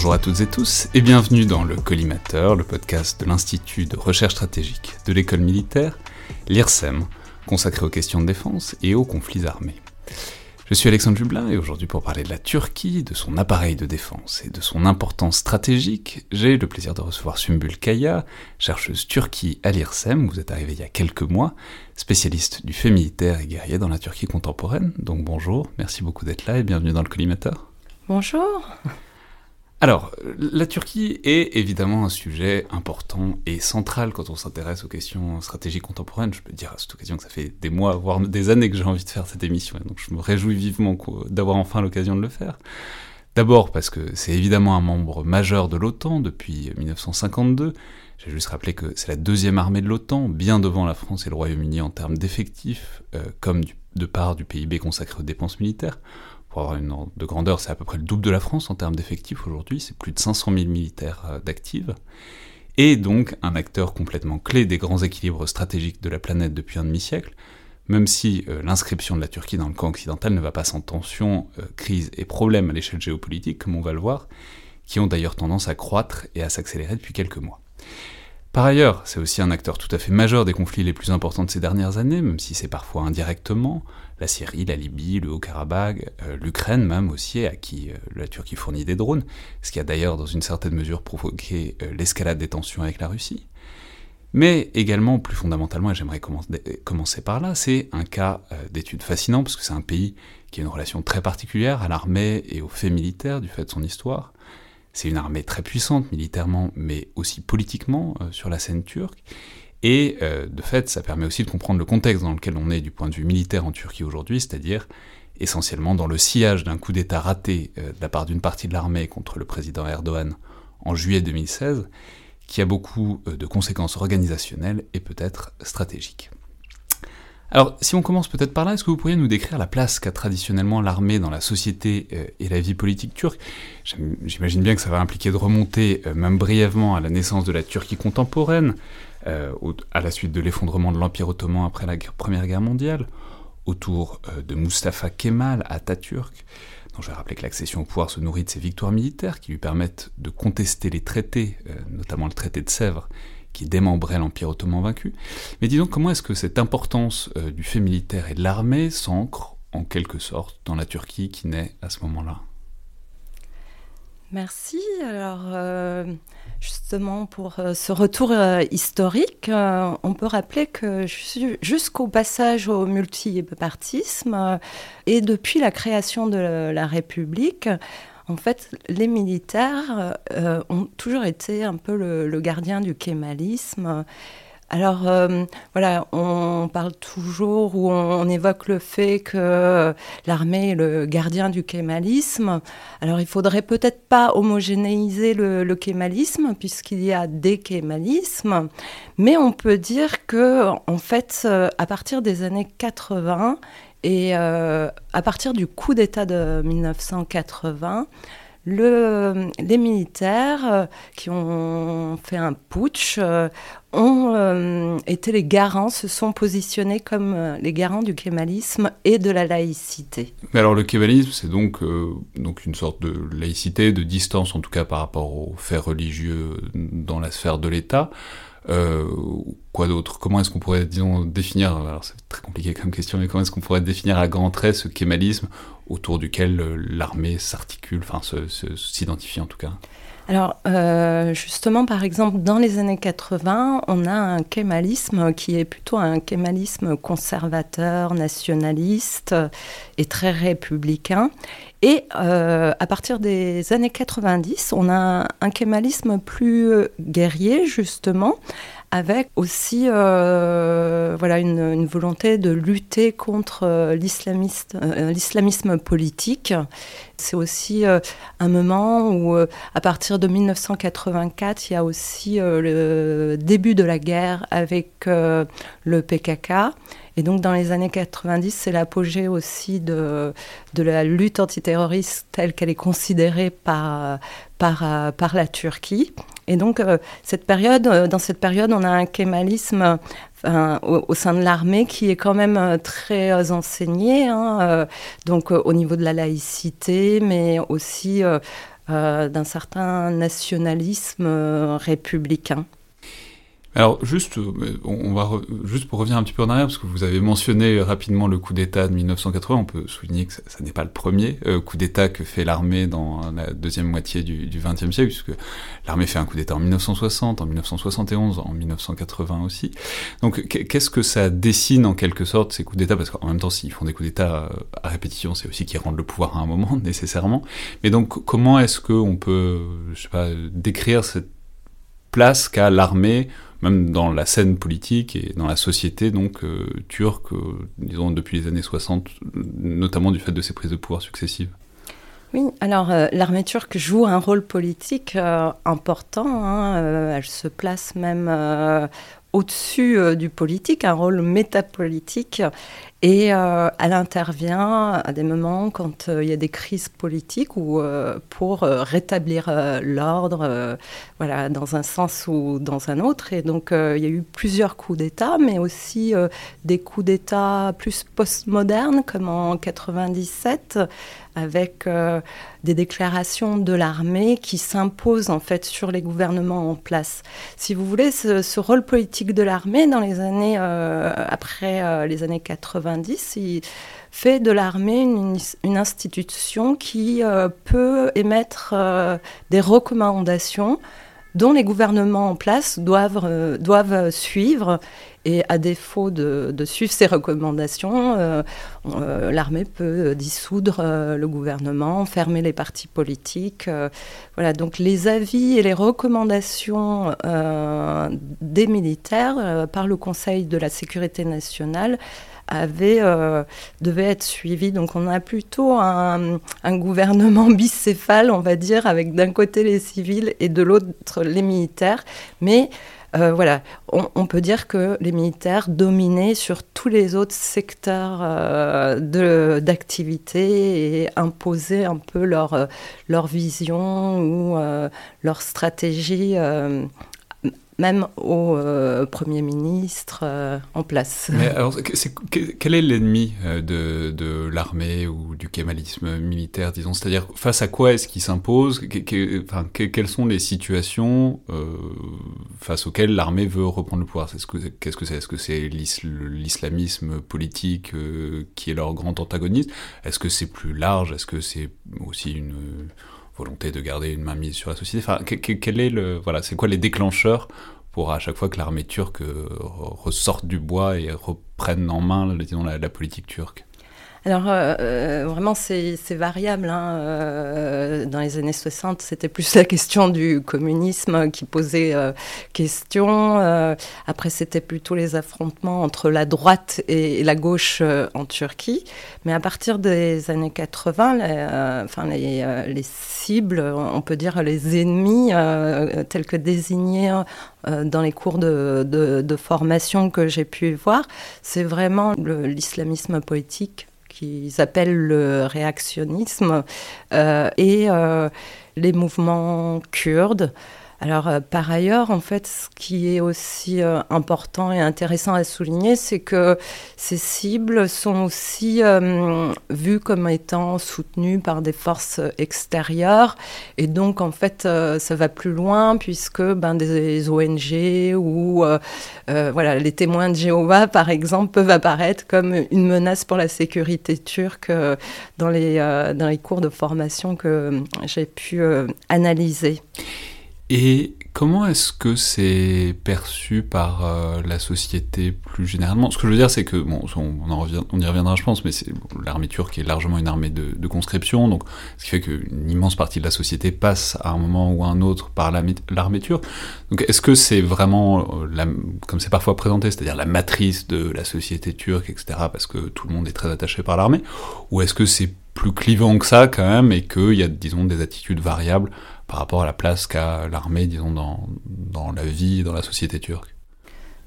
Bonjour à toutes et tous et bienvenue dans le Collimateur, le podcast de l'Institut de recherche stratégique de l'école militaire, l'IRSEM, consacré aux questions de défense et aux conflits armés. Je suis Alexandre Jublin et aujourd'hui pour parler de la Turquie, de son appareil de défense et de son importance stratégique, j'ai le plaisir de recevoir Sumbul Kaya, chercheuse Turquie à l'IRSEM, vous êtes arrivée il y a quelques mois, spécialiste du fait militaire et guerrier dans la Turquie contemporaine. Donc bonjour, merci beaucoup d'être là et bienvenue dans le collimateur. Bonjour. Alors, la Turquie est évidemment un sujet important et central quand on s'intéresse aux questions stratégiques contemporaines. Je peux dire à cette occasion que ça fait des mois, voire des années que j'ai envie de faire cette émission, et donc je me réjouis vivement d'avoir enfin l'occasion de le faire. D'abord parce que c'est évidemment un membre majeur de l'OTAN depuis 1952. J'ai juste rappelé que c'est la deuxième armée de l'OTAN, bien devant la France et le Royaume-Uni en termes d'effectifs, euh, comme de part du PIB consacré aux dépenses militaires pour avoir une de grandeur, c'est à peu près le double de la France en termes d'effectifs aujourd'hui, c'est plus de 500 000 militaires euh, d'actifs, et donc un acteur complètement clé des grands équilibres stratégiques de la planète depuis un demi-siècle, même si euh, l'inscription de la Turquie dans le camp occidental ne va pas sans tension, euh, crise et problèmes à l'échelle géopolitique, comme on va le voir, qui ont d'ailleurs tendance à croître et à s'accélérer depuis quelques mois. Par ailleurs, c'est aussi un acteur tout à fait majeur des conflits les plus importants de ces dernières années, même si c'est parfois indirectement, la Syrie, la Libye, le Haut-Karabakh, euh, l'Ukraine même aussi, à qui euh, la Turquie fournit des drones, ce qui a d'ailleurs dans une certaine mesure provoqué euh, l'escalade des tensions avec la Russie. Mais également, plus fondamentalement, et j'aimerais commencer par là, c'est un cas d'étude fascinant, parce que c'est un pays qui a une relation très particulière à l'armée et aux faits militaires du fait de son histoire, c'est une armée très puissante militairement, mais aussi politiquement sur la scène turque. Et euh, de fait, ça permet aussi de comprendre le contexte dans lequel on est du point de vue militaire en Turquie aujourd'hui, c'est-à-dire essentiellement dans le sillage d'un coup d'État raté euh, de la part d'une partie de l'armée contre le président Erdogan en juillet 2016, qui a beaucoup de conséquences organisationnelles et peut-être stratégiques. Alors, si on commence peut-être par là, est-ce que vous pourriez nous décrire la place qu'a traditionnellement l'armée dans la société euh, et la vie politique turque? J'imagine bien que ça va impliquer de remonter, euh, même brièvement, à la naissance de la Turquie contemporaine, euh, à la suite de l'effondrement de l'Empire ottoman après la Première Guerre mondiale, autour de Mustafa Kemal, Atatürk, dont je vais rappeler que l'accession au pouvoir se nourrit de ses victoires militaires qui lui permettent de contester les traités, notamment le traité de Sèvres, qui démembrait l'Empire ottoman vaincu. Mais disons, comment est-ce que cette importance euh, du fait militaire et de l'armée s'ancre, en quelque sorte, dans la Turquie qui naît à ce moment-là? Merci. Alors, euh, justement, pour euh, ce retour historique, on peut rappeler que jusqu'au passage au multipartisme et depuis la création de la République, en fait, les militaires euh, ont toujours été un peu le, gardien du kémalisme. Alors euh, voilà, on parle toujours ou on, évoque le fait que l'armée est le gardien du kémalisme. Alors il faudrait peut-être pas homogénéiser le, kémalisme puisqu'il y a des kémalismes, mais on peut dire que en fait, à partir des années 80, et euh, à partir du coup d'État de 1980, les militaires euh, qui ont fait un putsch euh, ont été les garants, se sont positionnés comme les garants du kémalisme et de la laïcité. Mais alors le kémalisme, c'est donc, donc une sorte de laïcité, de distance en tout cas par rapport aux faits religieux dans la sphère de l'État. Euh, quoi d'autre? Comment est-ce qu'on pourrait, disons, définir, alors c'est très compliqué comme question, mais comment est-ce qu'on pourrait définir à grands traits ce kémalisme autour duquel euh, l'armée s'articule, enfin s'identifie en tout cas? Alors, euh, justement, par exemple, dans les années 80, on a un kémalisme qui est plutôt un kémalisme conservateur, nationaliste et très républicain. Et euh, à partir des années 90, on a un kémalisme plus guerrier, justement, avec aussi euh, voilà une, volonté de lutter contre euh, euh, l'islamisme politique. C'est aussi un moment où, à partir de 1984, il y a aussi le début de la guerre avec le PKK. Et donc, dans les années 90, c'est l'apogée aussi de, la lutte antiterroriste telle qu'elle est considérée par la Turquie. Et donc, euh, cette période, euh, dans cette période, on a un kémalisme au, sein de l'armée qui est quand même euh, très enseigné, hein, donc au niveau de la laïcité, mais aussi d'un certain nationalisme républicain. Alors juste, euh, on va juste pour revenir un petit peu en arrière, parce que vous avez mentionné rapidement le coup d'État de 1980, on peut souligner que ça, n'est pas le premier euh, coup d'État que fait l'armée dans la deuxième moitié du XXe siècle, puisque l'armée fait un coup d'État en 1960, en 1971, en 1980 aussi. Donc qu'est-ce que ça dessine en quelque sorte ces coups d'État? Parce qu'en même temps, s'ils font des coups d'État euh, à répétition, c'est aussi qu'ils rendent le pouvoir à un moment nécessairement. Mais donc comment est-ce qu'on peut, je sais pas, décrire cette place qu'a l'armée même dans la scène politique et dans la société donc euh, turque, euh, disons depuis les années 60, notamment du fait de ses prises de pouvoir successives. Oui, alors euh, l'armée turque joue un rôle politique important. Hein, elle se place même au-dessus du politique, un rôle métapolitique. Et euh, elle intervient à des moments quand euh, il y a des crises politiques ou euh, pour rétablir l'ordre, voilà, dans un sens ou dans un autre. Et donc il y a eu plusieurs coups d'État, mais aussi des coups d'État plus postmodernes, comme en 97, avec des déclarations de l'armée qui s'imposent en fait sur les gouvernements en place. Si vous voulez, ce, rôle politique de l'armée dans les années après les années 80 il fait de l'armée une, institution qui euh, peut émettre euh, des recommandations dont les gouvernements en place doivent, euh, doivent suivre. Et à défaut de, suivre ces recommandations, l'armée peut dissoudre le gouvernement, fermer les partis politiques. voilà, donc les avis et les recommandations des militaires par le Conseil de la sécurité nationale avait, euh, être suivi. Donc on a plutôt un, gouvernement bicéphale, on va dire, avec d'un côté les civils et de l'autre les militaires. Mais euh, voilà, on, peut dire que les militaires dominaient sur tous les autres secteurs euh, d'activité et imposaient un peu leur, leur vision ou leur stratégie même au euh, Premier ministre euh, en place. Mais alors, quel est l'ennemi euh, de, l'armée ou du kémalisme militaire, disons? C'est-à-dire, face à quoi est-ce qu'il s'impose? Quelles sont les situations face auxquelles l'armée veut reprendre le pouvoir? Qu'est-ce que c'est? Est-ce que c'est l'islamisme politique qui est leur grand antagoniste? Est-ce que c'est plus large? Est-ce que c'est aussi une volonté de garder une main mise sur la société. Enfin, quel est le, voilà, c'est quoi les déclencheurs pour à chaque fois que l'armée turque ressorte du bois et reprenne en main, la politique turque? Alors, euh, euh, vraiment, c'est variable. Hein. Euh, dans les années 60, c'était plus la question du communisme qui posait question. après, c'était plutôt les affrontements entre la droite et, la gauche en Turquie. Mais à partir des années 80, enfin, les, les, cibles, on peut dire les ennemis, tels que désignés dans les cours de, de, de formation que j'ai pu voir, c'est vraiment l'islamisme politique qu'ils appellent le réactionnisme, euh, et euh, les mouvements kurdes. Alors, euh, par ailleurs, en fait, ce qui est aussi euh, important et intéressant à souligner, c'est que ces cibles sont aussi euh, vues comme étant soutenues par des forces extérieures. Et donc, en fait, ça va plus loin puisque ben, des ONG ou voilà, les témoins de Jéhovah, par exemple, peuvent apparaître comme une menace pour la sécurité turque dans, les, dans les cours de formation que j'ai pu analyser. Et comment est-ce que c'est perçu par euh, la société plus généralement? Ce que je veux dire, c'est que, bon, on, en y reviendra, je pense, mais l'armée turque est largement une armée de, conscription, donc ce qui fait qu'une immense partie de la société passe à un moment ou à un autre par l'armée turque. Donc est-ce que c'est vraiment, euh, comme c'est parfois présenté, c'est-à-dire la matrice de la société turque, etc., parce que tout le monde est très attaché par l'armée, ou est-ce que c'est plus clivant que ça quand même, et qu'il y a, disons, des attitudes variables par rapport à la place qu'a l'armée, disons, dans, dans la vie, dans la société turque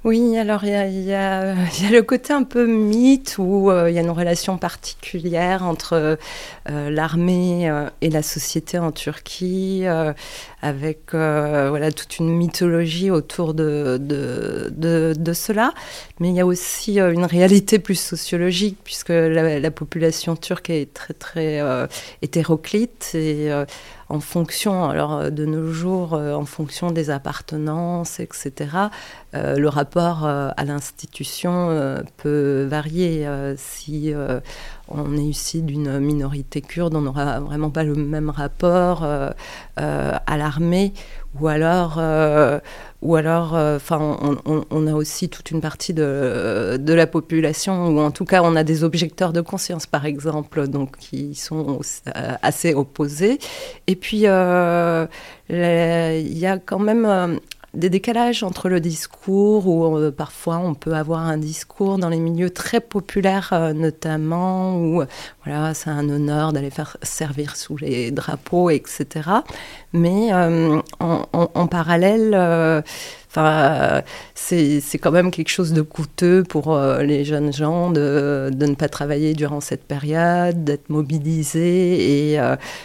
oui, alors il y, a, le côté un peu mythe où euh, il y a une relation particulière entre euh, l'armée euh, et la société en Turquie, avec voilà toute une mythologie autour de, de, de, cela. Mais il y a aussi une réalité plus sociologique puisque la, la, population turque est très très hétéroclite et en fonction, alors de nos jours, en fonction des appartenances, etc., le rapport à l'institution peut varier. si on est ici d'une minorité kurde, on n'aura vraiment pas le même rapport à l'armée ou alors, euh, ou alors, euh, enfin, on, a aussi toute une partie de, la population, ou en tout cas, on a des objecteurs de conscience, par exemple, donc qui sont euh, assez opposés. Et puis, il y a quand même des décalages entre le discours, où euh, parfois on peut avoir un discours dans les milieux très populaires, euh, notamment, où euh, voilà, c'est un honneur d'aller faire servir sous les drapeaux, etc. Mais en, parallèle, Enfin, c'est quand même quelque chose de coûteux pour les jeunes gens de, de, ne pas travailler durant cette période, d'être mobilisés. Et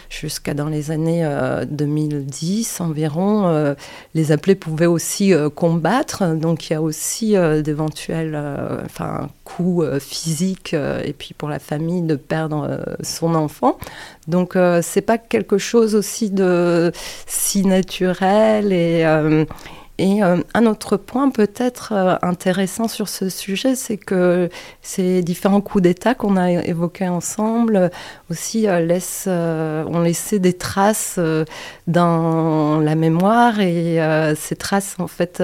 jusqu'à dans les années 2010 environ, les appelés pouvaient aussi combattre. Donc il y a aussi d'éventuels enfin, coûts physiques et puis pour la famille de perdre son enfant. Donc c'est pas quelque chose aussi de si naturel et et euh, un autre point peut-être euh, intéressant sur ce sujet, c'est que ces différents coups d'État qu'on a évoqués ensemble euh, aussi laissent, ont laissé des traces dans la mémoire. Et ces traces, en fait,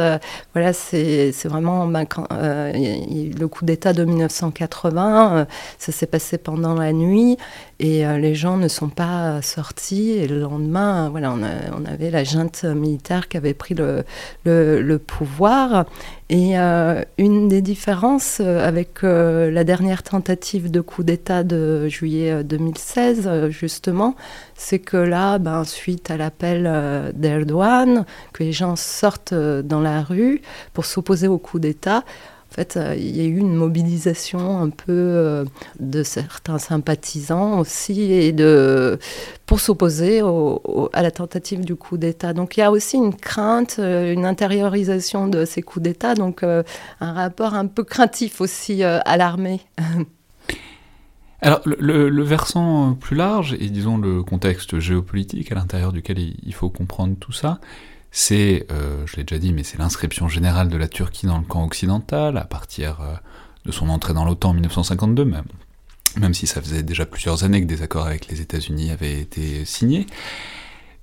voilà, c'est vraiment ben, le coup d'État de 1980, ça s'est passé pendant la nuit. Et les gens ne sont pas sortis. Et le lendemain, voilà, on, on avait la junte militaire qui avait pris le le, pouvoir. Et euh, une des différences euh, avec euh, la dernière tentative de coup d'État de juillet 2016, justement, c'est que là, ben, suite à l'appel d'Erdogan, que les gens sortent dans la rue pour s'opposer au coup d'État, fait, euh, il y a eu une mobilisation un peu euh, de certains sympathisants aussi et de, pour s'opposer à la tentative du coup d'État. Donc il y a aussi une crainte, euh, une intériorisation de ces coups d'État, donc un rapport un peu craintif aussi à l'armée. Alors, le, versant plus large, et disons le contexte géopolitique à l'intérieur duquel il faut comprendre tout ça, c'est, euh, je l'ai déjà dit, mais c'est l'inscription générale de la Turquie dans le camp occidental à partir euh, de son entrée dans l'OTAN en 1952 même, même si ça faisait déjà plusieurs années que des accords avec les États-Unis avaient été signés.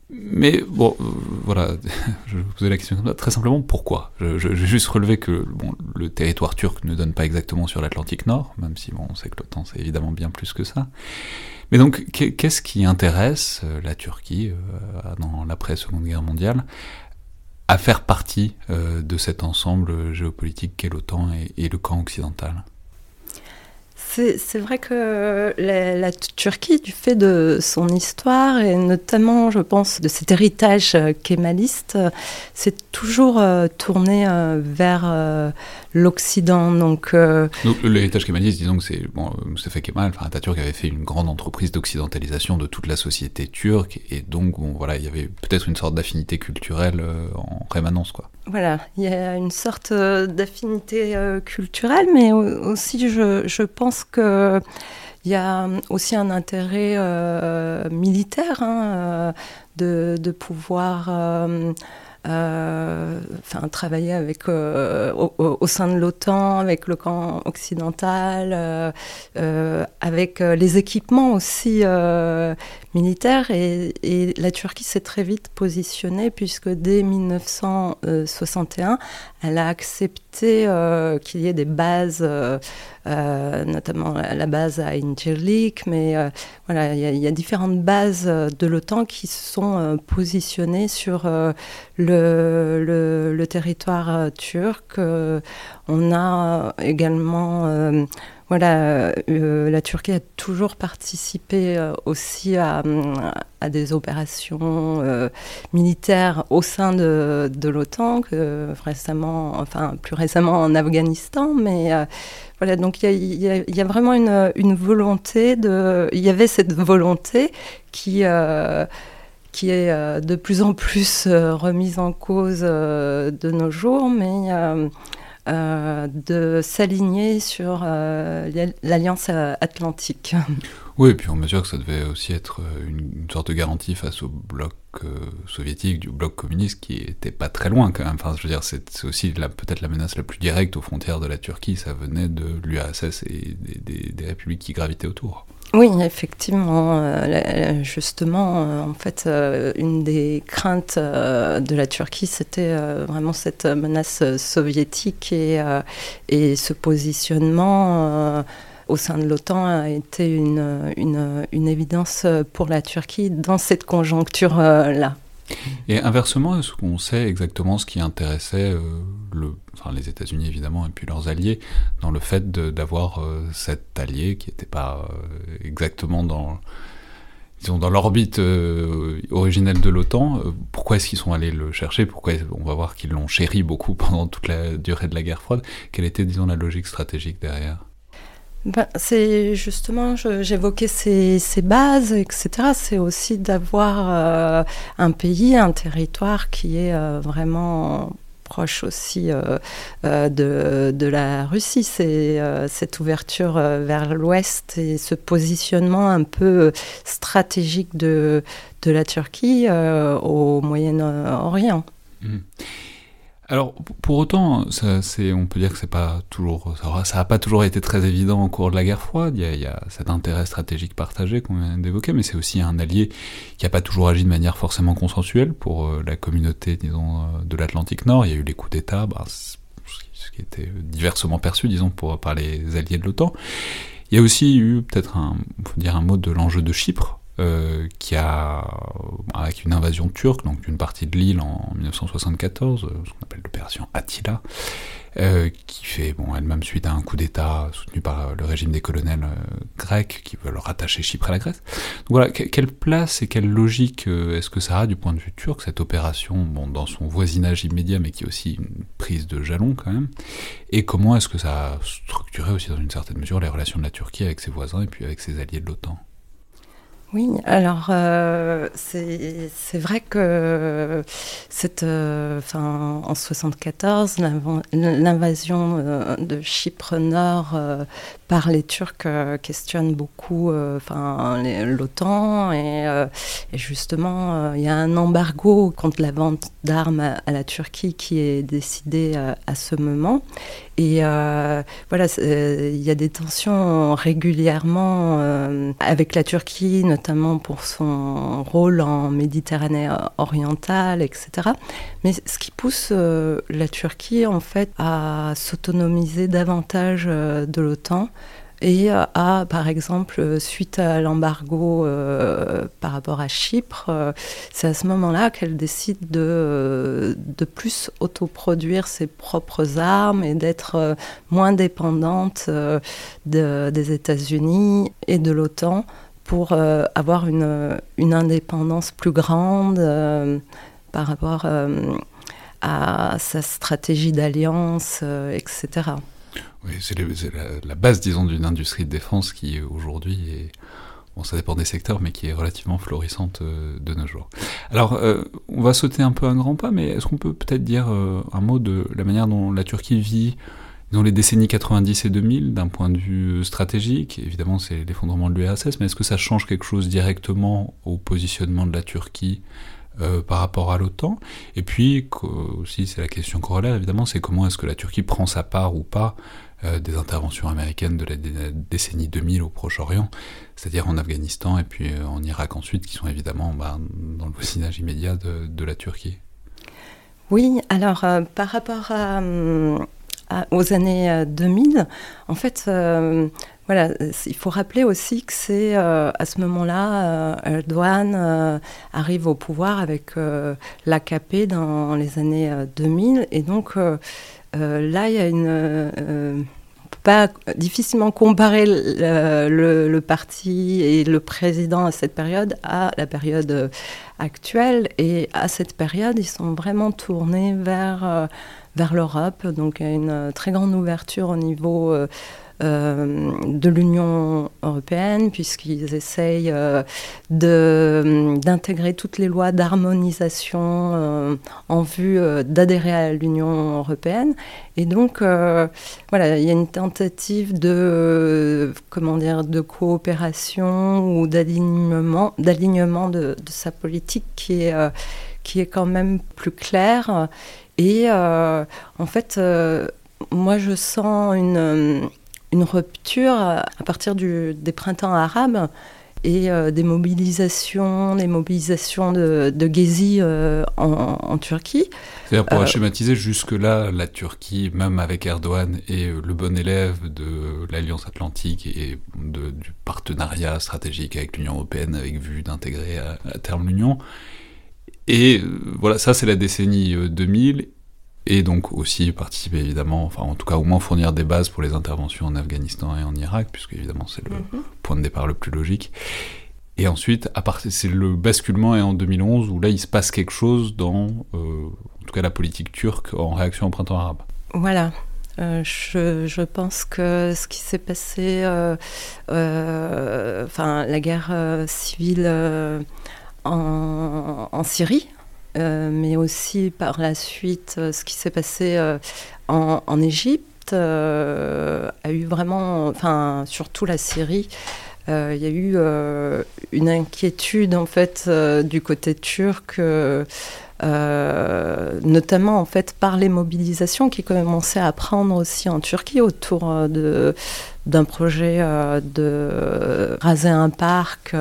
Mais bon, euh, voilà, je vous poser la question très simplement, pourquoi? Vais juste relever que bon, le territoire turc ne donne pas exactement sur l'Atlantique Nord, même si bon, on sait que l'OTAN c'est évidemment bien plus que ça. Mais donc, qu'est-ce qui intéresse la Turquie dans l'après-Seconde Guerre mondiale? À faire partie euh, de cet ensemble géopolitique qu'est l'OTAN et, le camp occidental c'est vrai que la, Turquie, du fait de son histoire et notamment, je pense, de cet héritage kémaliste, s'est toujours euh, tournée euh, vers l'Occident. Donc, euh, l'héritage kémaliste, disons que c'est bon, Mustafa Kemal, enfin Atatürk avait fait une grande entreprise d'occidentalisation de toute la société turque, et donc bon, voilà, il y avait peut-être une sorte d'affinité culturelle euh, en rémanence, quoi. Voilà, il y a une sorte euh, d'affinité culturelle, mais aussi je, je pense que il y a aussi un intérêt militaire hein, de, de, pouvoir euh, enfin, travailler avec, euh, au, sein de l'OTAN, avec le camp occidental, euh, avec les équipements aussi militaires. Et, la Turquie s'est très vite positionnée puisque dès 1961, elle a accepté qu'il y ait des bases euh, notamment la base à Incirlik, mais euh, voilà, il y, a différentes bases euh, de l'OTAN qui se sont positionnées sur le, le, territoire turc. on a également voilà, la Turquie a toujours participé aussi à, des opérations militaires au sein de, l'OTAN, récemment, enfin plus récemment en Afghanistan, mais voilà, donc il y, a, vraiment une, volonté de. Il y avait cette volonté qui. Euh, qui est euh, de plus en plus euh, remise en cause de nos jours, mais de s'aligner sur l'Alliance atlantique. Oui, et puis on mesure que ça devait aussi être une, sorte de garantie face au bloc soviétique, du bloc communiste, qui était pas très loin quand même. Enfin, je veux dire, c'est aussi peut-être la menace la plus directe aux frontières de la Turquie, ça venait de l'URSS et des républiques qui gravitaient autour. Oui, effectivement. Euh, justement, euh, en fait, euh, une des craintes de la Turquie, c'était vraiment cette menace soviétique et, ce positionnement au sein de l'OTAN a été une, évidence pour la Turquie dans cette conjoncture-là. Et inversement, est-ce qu'on sait exactement ce qui intéressait enfin, les États-Unis évidemment et puis leurs alliés dans le fait d'avoir euh, cet allié qui n'était pas euh, exactement dans dans l'orbite euh, originelle de l'OTAN. pourquoi est-ce qu'ils sont allés le chercher? Pourquoi on va voir qu'ils l'ont chéri beaucoup pendant toute la durée de la guerre froide Quelle était disons la logique stratégique derrière? Ben, c'est justement, j'évoquais ces, bases, etc. C'est aussi d'avoir un pays, un territoire qui est vraiment proche aussi euh, euh, de, la Russie. C'est euh, cette ouverture vers l'ouest et ce positionnement un peu stratégique de, de la Turquie au Moyen-Orient. Mmh. Alors, pour autant, ça, on peut dire que c'est pas toujours, ça n'a pas toujours été très évident au cours de la guerre froide. Il y a, cet intérêt stratégique partagé qu'on vient d'évoquer, mais c'est aussi un allié qui n'a pas toujours agi de manière forcément consensuelle pour euh, la communauté, disons, euh, de l'Atlantique Nord. Il y a eu les coups d'État, bah, ce qui était diversement perçu, disons, par les alliés de l'OTAN. Il y a aussi eu peut-être un, faut dire un mot de l'enjeu de Chypre, euh, qui a, avec une invasion turque, donc d'une partie de l'île en 1974, euh, ce qu'on appelle l'opération Attila, euh, qui fait bon, elle-même suite à un coup d'État soutenu par le régime des colonels grecs qui veulent rattacher Chypre à la Grèce. Donc voilà, quelle place et quelle logique est-ce que ça a du point de vue turc, cette opération, bon, dans son voisinage immédiat, mais qui est aussi une prise de jalon quand même, et comment est-ce que ça a structuré aussi dans une certaine mesure les relations de la Turquie avec ses voisins et puis avec ses alliés de l'OTAN? Oui, alors euh, c'est vrai que cette, euh, en 1974, l'invasion euh, de Chypre Nord par les Turcs questionne beaucoup enfin l'OTAN et, et, justement il y a un embargo contre la vente d'armes à, la Turquie qui est décidé à ce moment et euh, voilà, euh, il y a des tensions régulièrement euh, avec la Turquie, notamment pour son rôle en Méditerranée orientale, etc. Mais ce qui pousse la Turquie, en fait, à s'autonomiser davantage de l'OTAN, et à, par exemple, suite à l'embargo euh, par rapport à Chypre, euh, c'est à ce moment-là qu'elle décide de, de plus autoproduire ses propres armes et d'être euh, moins dépendante des États-Unis et de l'OTAN pour avoir une, une, indépendance plus grande par rapport à sa stratégie d'alliance, etc. Oui, c'est la, base, disons, d'une industrie de défense qui aujourd'hui est, bon, ça dépend des secteurs, mais qui est relativement florissante euh, de nos jours. Alors, euh, on va sauter un peu un grand pas, mais est-ce qu'on peut peut-être dire euh, un mot de la manière dont la Turquie vit dans les décennies 90 et 2000 d'un point de vue stratégique? Évidemment, c'est l'effondrement de l'URSS, mais est-ce que ça change quelque chose directement au positionnement de la Turquie par rapport à l'OTAN? Et puis, aussi, c'est la question corollaire, évidemment, c'est comment est-ce que la Turquie prend sa part ou pas euh, des interventions américaines de la décennie 2000 au Proche-Orient, c'est-à-dire en Afghanistan et puis euh, en Irak ensuite, qui sont évidemment bah, dans le voisinage immédiat de, la Turquie. Oui, alors euh, par rapport aux années 2000, en fait, voilà, il faut rappeler aussi que c'est à ce moment-là, Erdogan arrive au pouvoir avec l'AKP dans les années 2000, et donc là, il y a une. Euh, pas difficilement comparer le, parti et le président à cette période à la période actuelle. Et à cette période, ils sont vraiment tournés vers, euh, vers l'Europe. Donc, il y a une très grande ouverture au niveau de l'Union européenne, puisqu'ils essayent d'intégrer toutes les lois d'harmonisation en vue d'adhérer à l'Union européenne. Et donc, voilà, il y a une tentative de, comment dire, de coopération ou d'alignement, de, sa politique qui est, qui est quand même plus claire. Et en fait, moi, je sens une, une rupture à partir du, des printemps arabes et euh, des mobilisations, des mobilisations de, de Gezi euh, en, Turquie. C'est-à-dire, pour euh, schématiser, jusque-là, la Turquie, même avec Erdogan, est le bon élève de l'Alliance Atlantique et de, du partenariat stratégique avec l'Union Européenne, avec vue d'intégrer à, à, terme l'Union. Et voilà, ça, c'est la décennie 2000 et donc aussi participer évidemment, enfin en tout cas au moins fournir des bases pour les interventions en Afghanistan et en Irak, puisque évidemment c'est le mhm. point de départ le plus logique. Et ensuite, c'est le basculement est en 2011 où là il se passe quelque chose dans, euh, en tout cas la politique turque en réaction au printemps arabe. Voilà. Euh, je, je, pense que ce qui s'est passé, euh, enfin la guerre civile en, en Syrie, euh, mais aussi par la suite euh, ce qui s'est passé euh, en, Égypte a eu vraiment, enfin surtout la Syrie, il y a eu une inquiétude en fait du côté turc. notamment en fait par les mobilisations qui commençaient à prendre aussi en Turquie autour d'un projet de raser un parc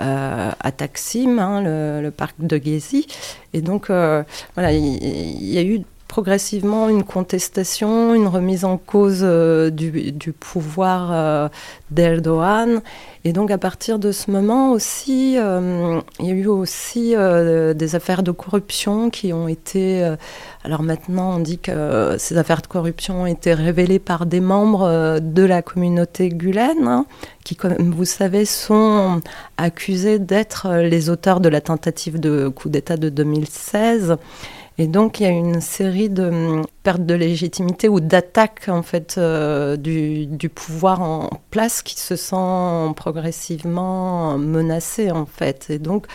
à Taksim, hein, le, parc de Gezi. Et donc, euh, voilà, il y, a eu progressivement une contestation, une remise en cause euh, du, pouvoir d'Erdogan. Et donc à partir de ce moment aussi, il y a eu aussi des affaires de corruption qui ont été... alors maintenant on dit que ces affaires de corruption ont été révélées par des membres de la communauté Gulen, hein, qui, comme vous savez, sont accusés d'être les auteurs de la tentative de coup d'État de 2016. Et donc il y a une série de hum, pertes de légitimité ou d'attaques en fait euh, du, pouvoir en place qui se sent progressivement menacé en fait. Et donc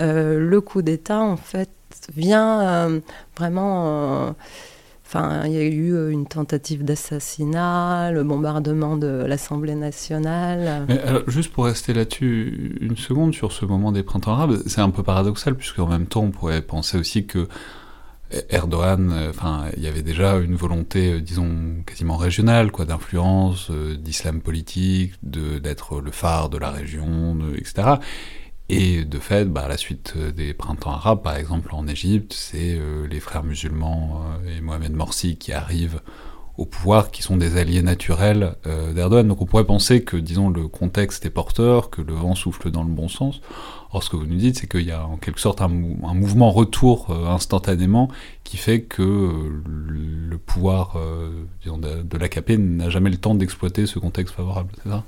euh, le coup d'État en fait vient euh, vraiment Enfin, il y a eu euh, une tentative d'assassinat, le bombardement de l'Assemblée nationale. juste pour rester là-dessus une seconde sur ce moment des printemps arabes, c'est un peu paradoxal puisqu'en même temps on pourrait penser aussi que Erdogan, euh, enfin, il y avait déjà une volonté, euh, disons, quasiment régionale, quoi, d'influence, d'islam politique, d'être le phare de la région, etc. Et de fait, bah, à la suite euh, des printemps arabes, par exemple en Égypte, c'est euh, les frères musulmans euh, et Mohamed Morsi qui arrivent au pouvoir, qui sont des alliés naturels d'Erdogan. Donc on pourrait penser que, disons, le contexte est porteur, que le vent souffle dans le bon sens. Or, ce que vous nous dites, c'est qu'il y a en quelque sorte un, mouvement retour instantanément qui fait que le pouvoir disons, de, de l'AKP n'a jamais le temps d'exploiter ce contexte favorable, c'est ça?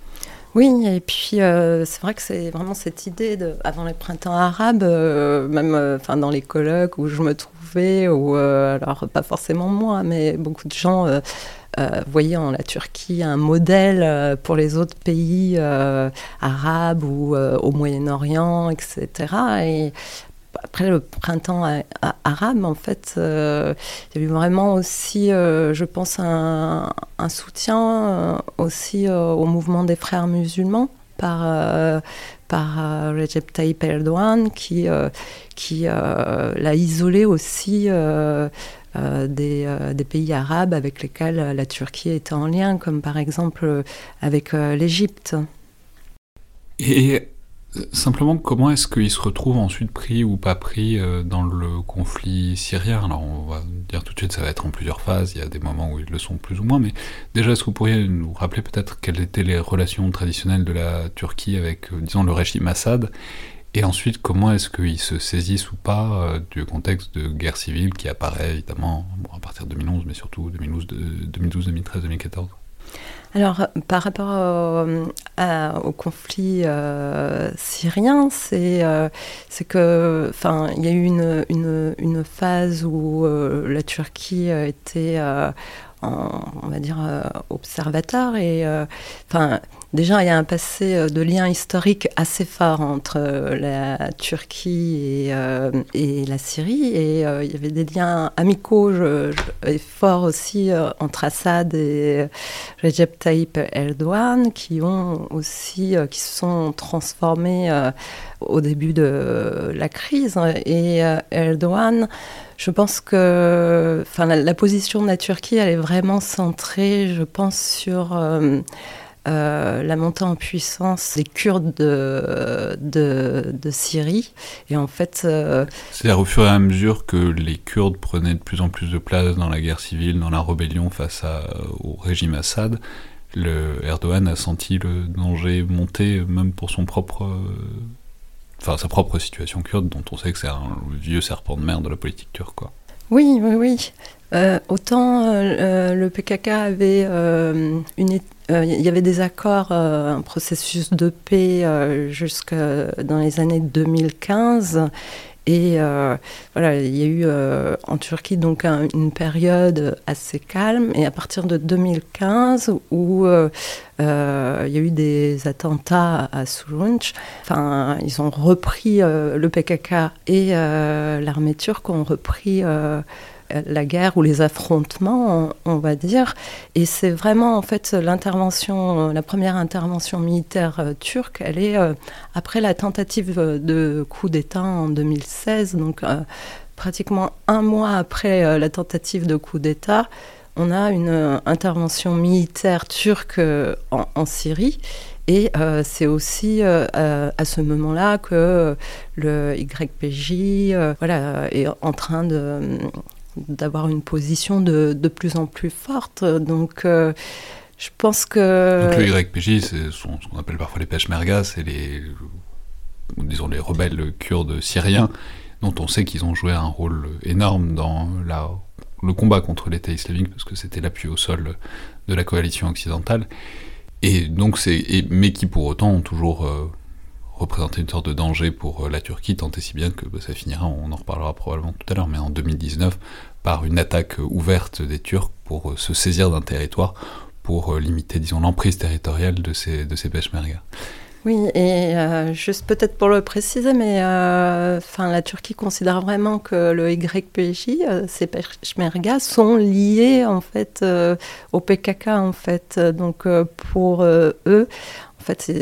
Oui, et puis euh, c'est vrai que c'est vraiment cette idée de, avant les printemps arabes, euh, même euh, dans les colloques où je me trouvais, ou alors pas forcément moi, mais beaucoup de gens voyaient en la Turquie un modèle pour les autres pays arabes ou au Moyen-Orient, etc. Et après le printemps arabe, en fait, euh, il y a eu vraiment aussi, euh, je pense, un, soutien euh, aussi au mouvement des frères musulmans par, par Recep Tayyip Erdogan, qui, qui l'a isolé aussi des, des, pays arabes avec lesquels la Turquie était en lien, comme par exemple avec l'Égypte. Et Simplement, comment est-ce qu'ils se retrouvent ensuite pris ou pas pris euh, dans le conflit syrien? Alors, on va dire tout de suite, ça va être en plusieurs phases. Il y a des moments où ils le sont plus ou moins, mais déjà, est-ce que vous pourriez nous rappeler peut-être quelles étaient les relations traditionnelles de la Turquie avec, euh, disons, le régime Assad? Et ensuite, comment est-ce qu'ils se saisissent ou pas euh, du contexte de guerre civile qui apparaît évidemment à partir de 2011, mais surtout 2012, 2012 2013, 2014 alors, par rapport au, conflit euh, syrien, c'est euh, que, enfin, il y a eu une, phase où euh, la Turquie était on va dire, observateur. Et enfin, déjà, il y a un passé de lien historique assez fort entre la Turquie et, la Syrie. Et il y avait des liens amicaux et forts aussi entre Assad et Recep Tayyip Erdogan qui ont aussi, qui se sont transformés au début de la crise. Et euh, Erdogan, je pense que enfin, la, position de la Turquie, elle est vraiment centrée, je pense, sur euh, euh, la montée en puissance des Kurdes de, de, Syrie. Et en fait. C'est-à-dire au fur et à mesure que les Kurdes prenaient de plus en plus de place dans la guerre civile, dans la rébellion face à, au régime Assad, le Erdogan a senti le danger monter, même pour son propre enfin sa propre situation kurde, dont on sait que c'est un vieux serpent de mer de la politique turque. Quoi. Oui, oui, oui. Euh, autant euh, euh, le PKK avait une, il y avait des accords, un processus de paix jusque dans les années 2015 et euh, voilà, il y a eu euh, en Turquie donc une période assez calme. Et à partir de 2015, où euh, il y a eu des attentats à Surunç, enfin, ils ont repris le PKK et l'armée turque ont repris la guerre ou les affrontements, on, va dire. Et c'est vraiment en fait l'intervention, la première intervention militaire euh, turque, elle est euh, après la tentative de coup d'État en 2016, donc euh, pratiquement un mois après la tentative de coup d'État. On a une intervention militaire turque en, Syrie et c'est aussi à ce moment-là que le YPJ voilà, est en train de, d'avoir une position de, de, plus en plus forte. Donc, euh, je pense que. Donc, le YPJ, c'est ce qu'on appelle parfois les Peshmerga, c'est les, disons, les rebelles kurdes syriens, dont on sait qu'ils ont joué un rôle énorme dans la, le combat contre l'État islamique, parce que c'était l'appui au sol de la coalition occidentale. Et donc, c'est, mais qui pour autant ont toujours. Euh, représenté une sorte de danger pour euh, la Turquie, tant et si bien que bah, ça finira, on en reparlera probablement tout à l'heure, mais en 2019, par une attaque ouverte des Turcs pour euh, se saisir d'un territoire, pour euh, limiter, disons, l'emprise territoriale de ces, de ces. Oui, et euh, juste peut-être pour le préciser, mais enfin la Turquie considère vraiment que le YPJ, ces peshmergas, sont liés en fait au PKK en fait. Donc pour eux, fait,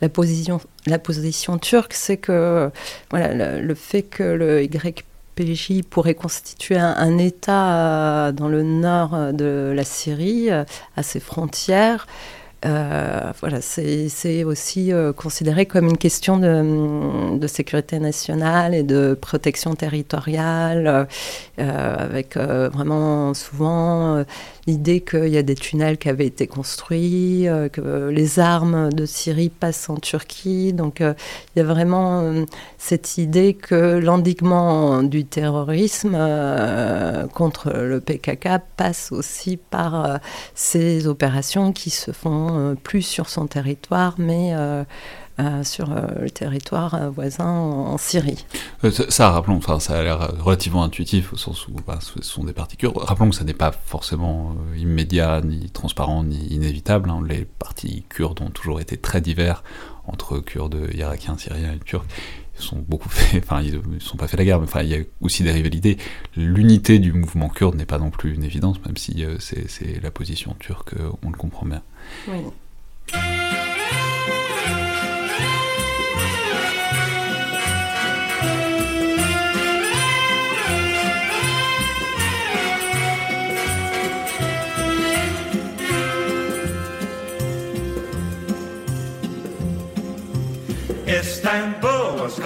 la position la position turque, c'est que voilà le, fait que le YPJ PJ pourrait constituer un, État euh, dans le nord euh, de la Syrie, euh, à ses frontières. voilà, c'est aussi considéré comme une question de, sécurité nationale et de protection territoriale, avec vraiment souvent l'idée qu'il y a des tunnels qui avaient été construits, euh, que les armes de Syrie passent en Turquie. Donc euh, il y a vraiment euh, cette idée que l'endiguement du terrorisme contre le PKK passe aussi par ces opérations qui se font plus sur son territoire, mais sur euh, le territoire euh, voisin en, Syrie. Ça, rappelons, enfin, ça a l'air relativement intuitif au sens où bah, ce sont des partis kurdes. Rappelons que ça n'est pas forcément immédiat, ni transparent, ni inévitable. Hein. Les partis kurdes ont toujours été très divers entre Kurdes, Irakiens, Syriens et Turcs ils sont beaucoup fait, enfin ils ne sont pas fait la guerre, mais enfin il y a aussi des rivalités. L'unité du mouvement kurde n'est pas non plus une évidence, même si c'est la position turque, on le comprend bien. Oui.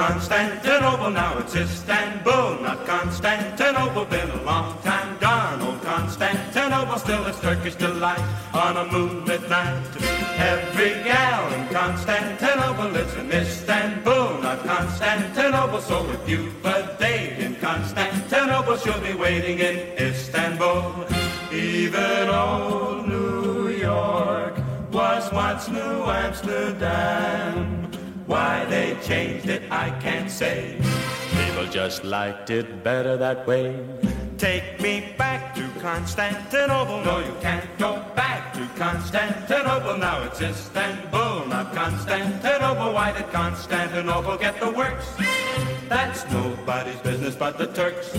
Constantinople, now it's Istanbul, not Constantinople. Been a long time gone, old Constantinople, still a Turkish delight on a moonlit night. Every gal in Constantinople lives in Istanbul, not Constantinople. So if you've a date in Constantinople, she'll be waiting in Istanbul. Even old New York was once New Amsterdam. Why they changed it, I can't say. People just liked it better that way. Take me back to Constantinople. No, you can't go back to Constantinople. Now it's Istanbul, not Constantinople. Why did Constantinople get the works? That's nobody's business but the Turks.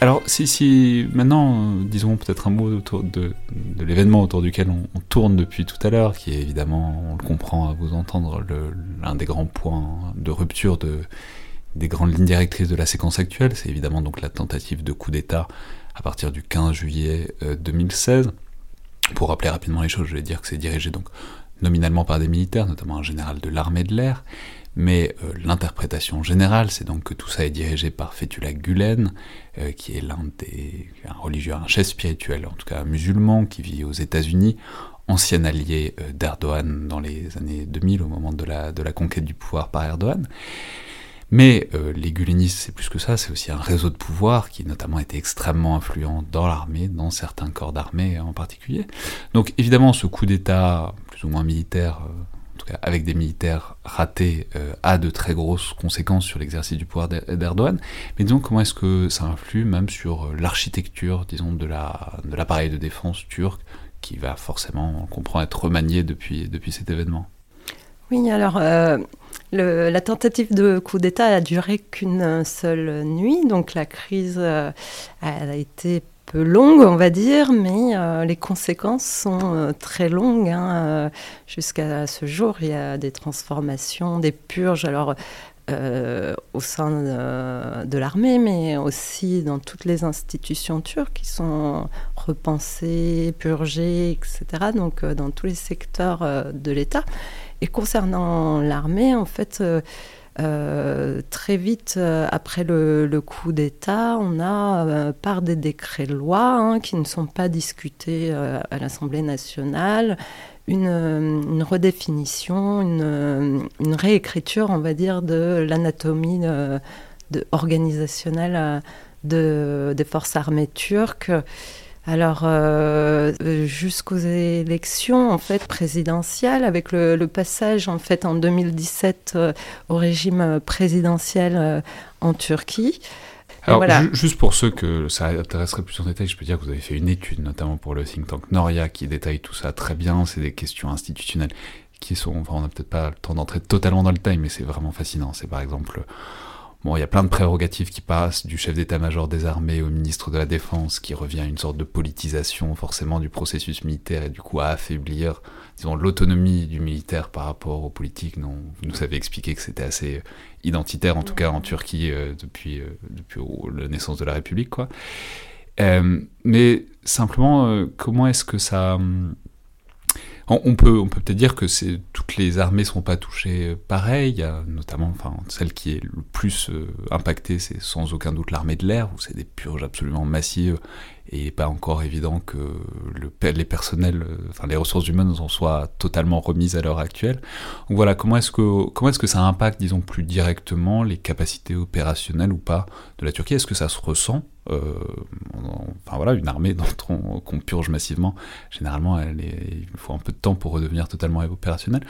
Alors, si, si maintenant, euh, disons peut-être un mot autour de, de l'événement autour duquel on, tourne depuis tout à l'heure, qui est évidemment, on le comprend à vous entendre, l'un des grands points de rupture de, des grandes lignes directrices de la séquence actuelle, c'est évidemment donc la tentative de coup d'État à partir du 15 juillet euh, 2016. Pour rappeler rapidement les choses, je vais dire que c'est dirigé donc nominalement par des militaires, notamment un général de l'armée de l'air, mais euh, l'interprétation générale, c'est donc que tout ça est dirigé par Fethullah Gulen, euh, qui est l'un des un religieux, un chef spirituel, en tout cas musulman, qui vit aux États-Unis, ancien allié euh, d'Erdogan dans les années 2000, au moment de la, de la conquête du pouvoir par Erdogan. Mais les gulenistes, c'est plus que ça, c'est aussi un réseau de pouvoir qui notamment été extrêmement influent dans l'armée, dans certains corps d'armée en particulier. Donc évidemment, ce coup d'État, plus ou moins militaire, euh, avec des militaires ratés, euh, a de très grosses conséquences sur l'exercice du pouvoir d'Erdogan. Mais disons, comment est-ce que ça influe même sur l'architecture, disons, de l'appareil la, de, de défense turc, qui va forcément, on comprend, être remanié depuis, depuis cet événement? Oui, alors euh, la tentative de coup d'État a duré qu'une seule nuit, donc la crise euh, a été longue, on va dire, mais euh, les conséquences sont euh, très longues. Hein. Jusqu'à ce jour, il y a des transformations, des purges. Alors, euh, au sein de, l'armée, mais aussi dans toutes les institutions turques qui sont repensées, purgées, etc. Donc euh, dans tous les secteurs euh, de l'État. Et concernant l'armée, en fait, euh, très vite euh, après le, coup d'État, on a, euh, par des décrets de loi hein, qui ne sont pas discutés à l'Assemblée nationale, une, redéfinition, une, réécriture, on va dire, de l'anatomie organisationnelle de, des forces armées turques. Alors, euh, jusqu'aux élections en fait présidentielles, avec le, le, passage en fait en 2017 euh, au régime présidentiel euh, en Turquie. Alors, voilà. juste pour ceux que ça intéresserait plus en détail, je peux dire que vous avez fait une étude, notamment pour le think tank Noria, qui détaille tout ça très bien. C'est des questions institutionnelles qui sont, enfin, on n'a peut-être pas le temps d'entrer totalement dans le détail, mais c'est vraiment fascinant. C'est par exemple Bon, il y a plein de prérogatives qui passent, du chef d'état-major des armées au ministre de la Défense, qui revient à une sorte de politisation forcément du processus militaire et du coup à affaiblir, disons, l'autonomie du militaire par rapport aux politiques. Non, vous nous avez expliqué que c'était assez identitaire, en tout cas en Turquie, euh, depuis, euh, depuis la naissance de la République, quoi. Euh, mais simplement, euh, comment est-ce que ça... Hum, on peut peut-être dire que toutes les armées sont pas touchées euh, pareil. Notamment, celle qui est le plus euh, impactée, c'est sans aucun doute l'armée de l'air, où c'est des purges absolument massives et pas encore évident que le, les personnels, euh, enfin les ressources humaines en soient totalement remises à l'heure actuelle. Donc voilà, comment est-ce que comment est-ce que ça impacte, disons plus directement, les capacités opérationnelles ou pas de la Turquie? Est-ce que ça se ressent? Enfin voilà, une armée qu'on purge massivement, généralement, il faut un peu de temps pour redevenir totalement opérationnelle.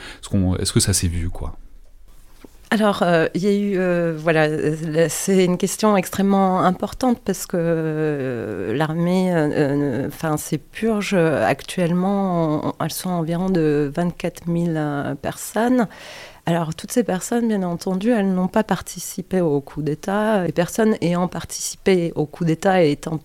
Est-ce, que ça s'est vu, quoi? Alors, euh, il y a eu, euh, voilà, c'est une question extrêmement importante parce que euh, l'armée, enfin, ces purges actuellement, elles sont environ de 24 000 personnes. Alors, toutes ces personnes, bien entendu, elles n'ont pas participé au coup d'État. Les personnes ayant participé au coup d'État et étant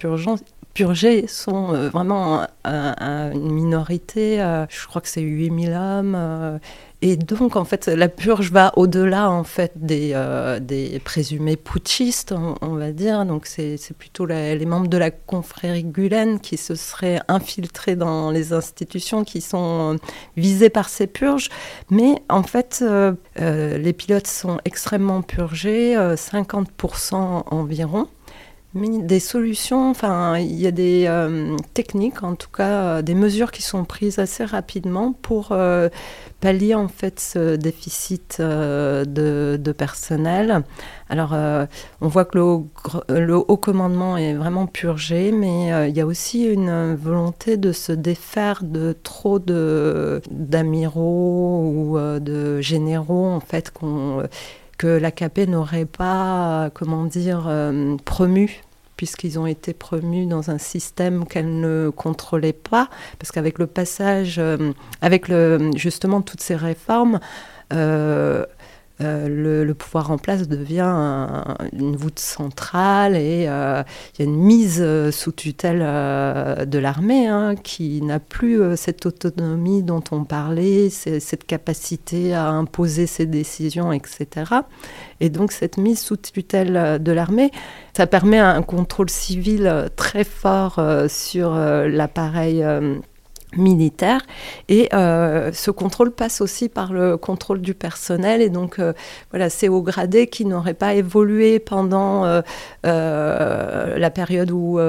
purgées sont euh, vraiment une minorité. Euh, je crois que c'est 8000 hommes. Euh, et donc, en fait, la purge va au-delà, en fait, des, euh, des présumés putschistes, on, va dire. Donc, c'est plutôt les membres de la confrérie Gulen qui se seraient infiltrés dans les institutions qui sont visées par ces purges. Mais, en fait, euh, euh, les pilotes sont extrêmement purgés, 50% environ des solutions, enfin, il y a des euh, techniques, en tout cas, euh, des mesures qui sont prises assez rapidement pour euh, pallier en fait ce déficit de, de, personnel. Alors, on voit que le haut, commandement est vraiment purgé, mais il y a aussi une volonté de se défaire de trop d'amiraux ou de de généraux en fait qu'on que l'AKP n'aurait pas, comment dire, promu puisqu'ils ont été promus dans un système qu'elle ne contrôlait pas, parce qu'avec le passage, avec le, justement toutes ces réformes, euh, le, pouvoir en place devient une voûte centrale et euh, il y a une mise euh, sous tutelle de l'armée hein, qui n'a plus cette autonomie dont on parlait, cette capacité à imposer ses décisions, etc. Et donc cette mise sous tutelle de l'armée, ça permet un contrôle civil très fort sur l'appareil militaire. Et euh, ce contrôle passe aussi par le contrôle du personnel. Et donc, euh, voilà, c'est au gradé qui n'aurait pas évolué pendant euh, la période où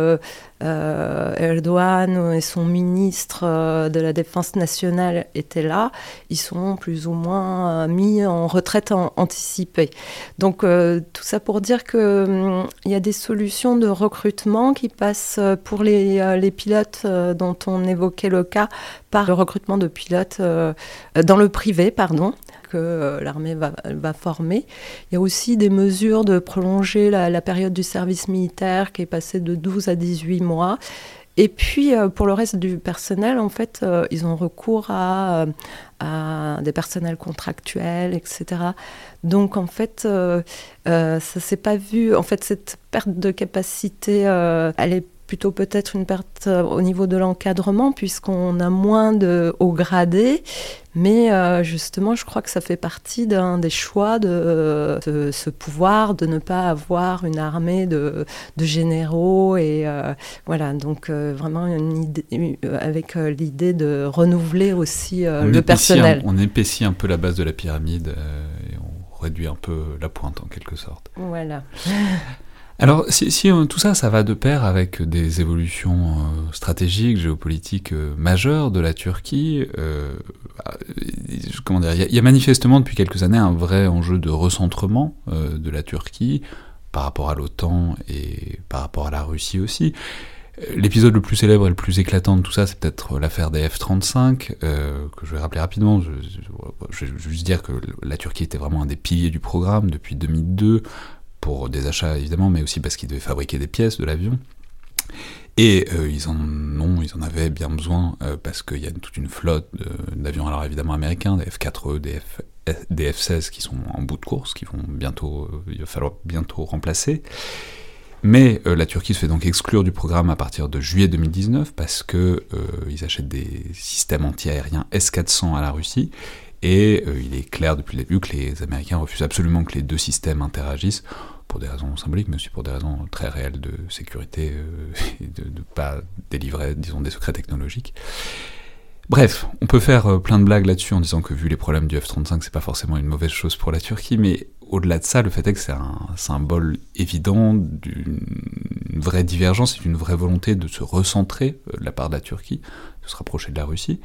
euh, Erdogan et son ministre euh, de la Défense nationale étaient là, ils sont plus ou moins euh, mis en retraite anticipée. Donc tout ça pour dire qu'il hum, y a des solutions de recrutement qui passent pour les, les pilotes dont on évoquait le cas par le recrutement de pilotes dans le privé, pardon euh, l'armée va, former. Il y a aussi des mesures de prolonger la, période du service militaire qui est passée de 12 à 18 mois. Et puis, euh, pour le reste du personnel, en fait, euh, ils ont recours à, des personnels contractuels, etc. Donc, en fait, ça s'est pas vu. En fait, cette perte de capacité, elle est plutôt peut-être une perte euh, au niveau de l'encadrement, puisqu'on a moins de hauts gradés. Mais euh, justement, je crois que ça fait partie d'un des choix de, ce pouvoir de ne pas avoir une armée de, généraux. Et euh, voilà, donc vraiment une idée, avec l'idée de renouveler aussi le personnel. on épaissit un peu la base de la pyramide et on réduit un peu la pointe en quelque sorte. Voilà. Alors, si, euh, tout ça, ça va de pair avec des évolutions euh, stratégiques, géopolitiques euh, majeures de la Turquie, comment dire, il y, a manifestement depuis quelques années un vrai enjeu de recentrement de la Turquie par rapport à l'OTAN et par rapport à la Russie aussi. L'épisode le plus célèbre et le plus éclatant de tout ça, c'est peut-être l'affaire des F-35, que je vais rappeler rapidement. Je, je, vais juste dire que la Turquie était vraiment un des piliers du programme depuis 2002 pour des achats évidemment, mais aussi parce qu'ils devaient fabriquer des pièces de l'avion. Et euh, ils en ont, ils en avaient bien besoin euh, parce qu'il y a toute une flotte d'avions, alors évidemment américains, des F-4E, des, F, des F-16 qui sont en bout de course, qui vont bientôt, euh, il va falloir bientôt remplacer. Mais la Turquie se fait donc exclure du programme à partir de juillet 2019 parce que ils achètent des systèmes anti-aériens S-400 à la Russie et il est clair depuis le début que les Américains refusent absolument que les deux systèmes interagissent pour des raisons symboliques, mais aussi pour des raisons très réelles de sécurité euh, et de ne pas délivrer, disons, des secrets technologiques. Bref, on peut faire euh, plein de blagues là-dessus en disant que vu les problèmes du F-35, c'est pas forcément une mauvaise chose pour la Turquie, mais au-delà de ça, le fait est que c'est un symbole évident d'une vraie divergence et d'une vraie volonté de se recentrer euh, de la part de la Turquie, de se rapprocher de la Russie,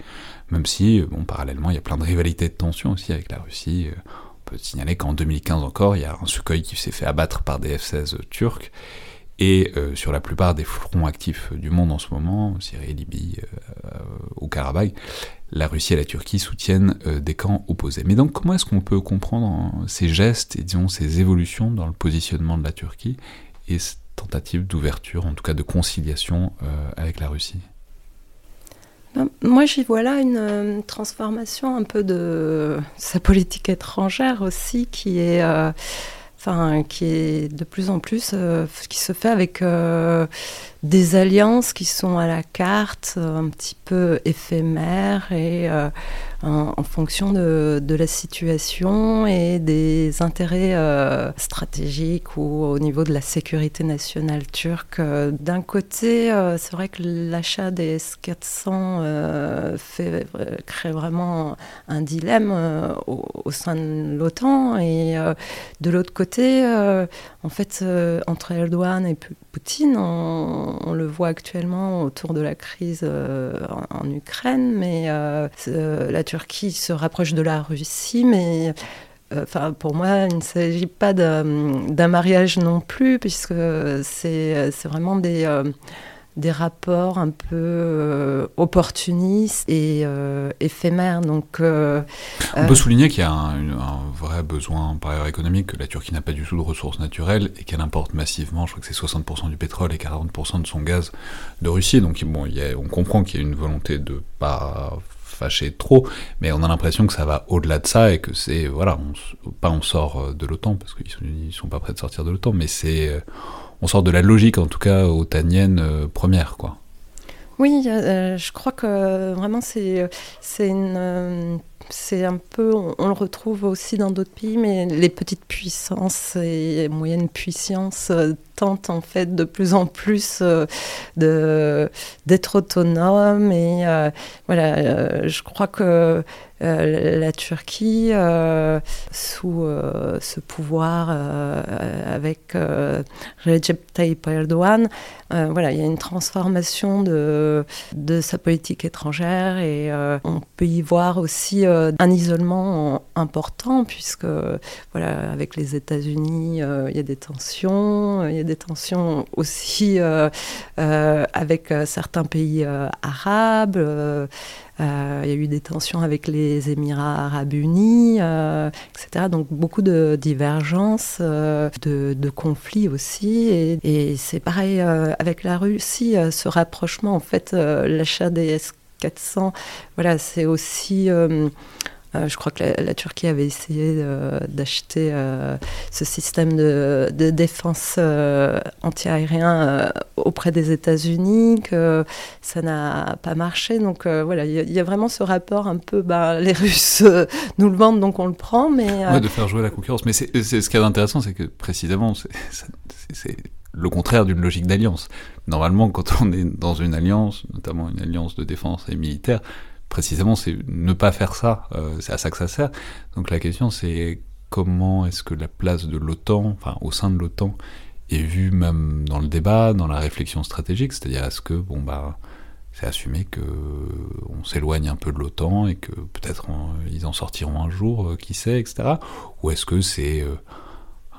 même si, bon, parallèlement, il y a plein de rivalités de tensions aussi avec la Russie peut signaler qu'en 2015 encore, il y a un Sukhoi qui s'est fait abattre par des F-16 turcs, et euh, sur la plupart des fronts actifs du monde en ce moment, Syrie, Libye, euh, au Karabakh, la Russie et la Turquie soutiennent euh, des camps opposés. Mais donc comment est-ce qu'on peut comprendre hein, ces gestes et disons ces évolutions dans le positionnement de la Turquie et cette tentative d'ouverture, en tout cas de conciliation avec la Russie? Moi, j'y vois là une euh, transformation un peu de sa politique étrangère aussi, qui est, euh, enfin, qui est de plus en plus, euh, qui se fait avec des alliances qui sont à la carte, un petit peu éphémères et en, fonction de, la situation et des intérêts euh, stratégiques ou au niveau de la sécurité nationale turque. D'un côté, euh, c'est vrai que l'achat des S-400 euh, fait, crée vraiment un dilemme au, sein de l'OTAN et de l'autre côté, en fait, entre Erdogan et Poutine, on, le voit actuellement autour de la crise en, en, Ukraine, mais la Turquie se rapproche de la Russie, mais euh, Enfin, pour moi, il ne s'agit pas d'un mariage non plus, puisque c'est vraiment des, euh, des rapports un peu opportunistes et éphémères. Donc, On peut souligner qu'il y a un, vrai besoin par ailleurs économique, que la Turquie n'a pas du tout de ressources naturelles et qu'elle importe massivement, je crois que c'est 60% du pétrole et 40% de son gaz de Russie. Donc bon, on comprend qu'il y a une volonté de pas fâcher trop, mais on a l'impression que ça va au-delà de ça et que c'est, voilà, on, pas on sort euh, de l'OTAN, parce qu'ils sont, sont pas prêts de sortir de l'OTAN, mais c'est, euh, on sort de la logique, en tout cas, otanienne euh, première, quoi. Oui, je crois que vraiment c'est un peu, on, le retrouve aussi dans d'autres pays, mais les petites puissances et moyennes puissances euh, en fait de plus en plus euh, de d'être autonomes et euh, voilà, je crois que la Turquie sous ce pouvoir avec Recep Tayyip Erdogan, voilà, il y a une transformation de de sa politique étrangère et on peut y voir aussi euh, un isolement important puisque voilà avec les États-Unis euh, il y a des tensions, il y a des tensions aussi euh, avec certains pays arabes. il y a eu des tensions avec les Émirats arabes unis, etc. Donc beaucoup de divergences, de, conflits aussi. Et, et c'est pareil avec la Russie, ce rapprochement, en fait, l'achat des 400. Voilà, c'est aussi. Euh, euh, je crois que la, Turquie avait essayé euh, d'acheter ce système de, défense anti-aérien auprès des États-Unis, que ça n'a pas marché. Donc voilà, il y, a vraiment ce rapport un peu, bah, les Russes nous le vendent, donc on le prend. Mais, de faire jouer la concurrence. Mais c'est, ce qui est intéressant, c'est que précisément, c'est le contraire d'une logique d'alliance. Normalement, quand on est dans une alliance, notamment une alliance de défense et militaire, précisément, c'est ne pas faire ça. Euh, c'est à ça que ça sert. Donc la question, c'est comment est-ce que la place de l'OTAN, enfin au sein de l'OTAN, est vue même dans le débat, dans la réflexion stratégique, c'est-à-dire est-ce que bon bah c'est assumé que on s'éloigne un peu de l'OTAN et que peut-être ils en sortiront un jour, euh, qui sait, etc. Ou est-ce que c'est euh,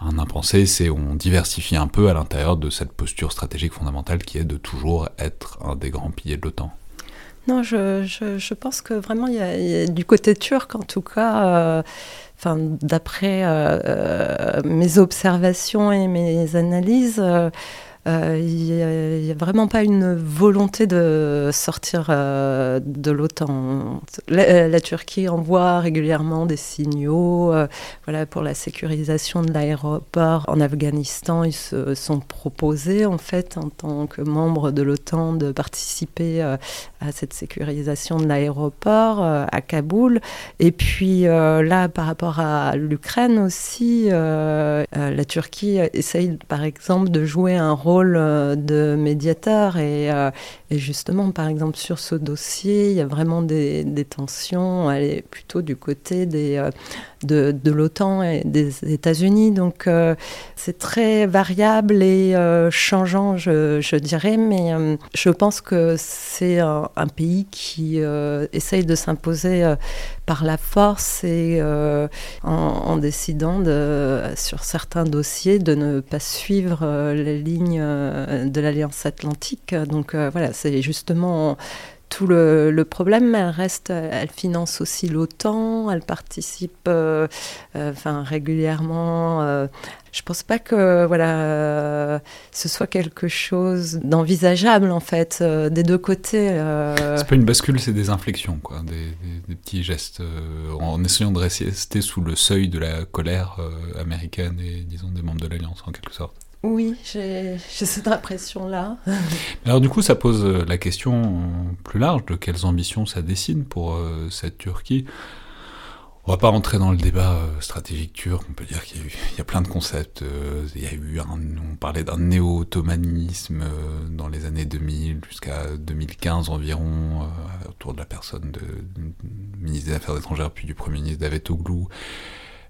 un impensé, c'est on diversifie un peu à l'intérieur de cette posture stratégique fondamentale qui est de toujours être un des grands piliers de l'OTAN? Non, je, je, pense que vraiment, il y, a, du côté turc, en tout cas, euh, d'après euh, euh, mes observations et mes analyses, il n'y a, vraiment pas une volonté de sortir euh, de l'OTAN. La, Turquie envoie régulièrement des signaux euh, voilà, pour la sécurisation de l'aéroport en Afghanistan. Ils se sont proposés, en fait, en tant que membres de l'OTAN, de participer à cette sécurisation de l'aéroport à Kaboul. Et puis là, par rapport à l'Ukraine aussi, la Turquie essaye, par exemple, de jouer un rôle euh, de médiateur. Euh, et, justement, par exemple, sur ce dossier, il y a vraiment des, tensions. Elle est plutôt du côté des, euh, de, l'OTAN et des États-Unis. Donc, c'est très variable et changeant, je, dirais. Mais je pense que c'est un, pays qui essaye de s'imposer par la force et en, décidant sur certains dossiers de ne pas suivre les lignes euh, de l'Alliance Atlantique. Donc euh, voilà, c'est justement tout le, problème. Elle reste, elle finance aussi l'OTAN, elle participe euh, enfin, régulièrement. je pense pas que voilà, ce soit quelque chose d'envisageable en fait des deux côtés. C'est pas une bascule, c'est des inflexions, quoi, des, petits gestes en essayant de rester sous le seuil de la colère américaine et disons des membres de l'Alliance en quelque sorte. Oui, j'ai cette impression-là. Alors du coup, ça pose euh, la question plus large de quelles ambitions ça dessine pour euh, cette Turquie. On va pas rentrer dans le débat euh, stratégique turc, on peut dire qu'il y, a plein de concepts. il y a eu on parlait d'un néo-ottomanisme dans les années 2000 jusqu'à 2015 environ, autour de la personne de, du ministre des Affaires étrangères puis du Premier ministre Davutoglu.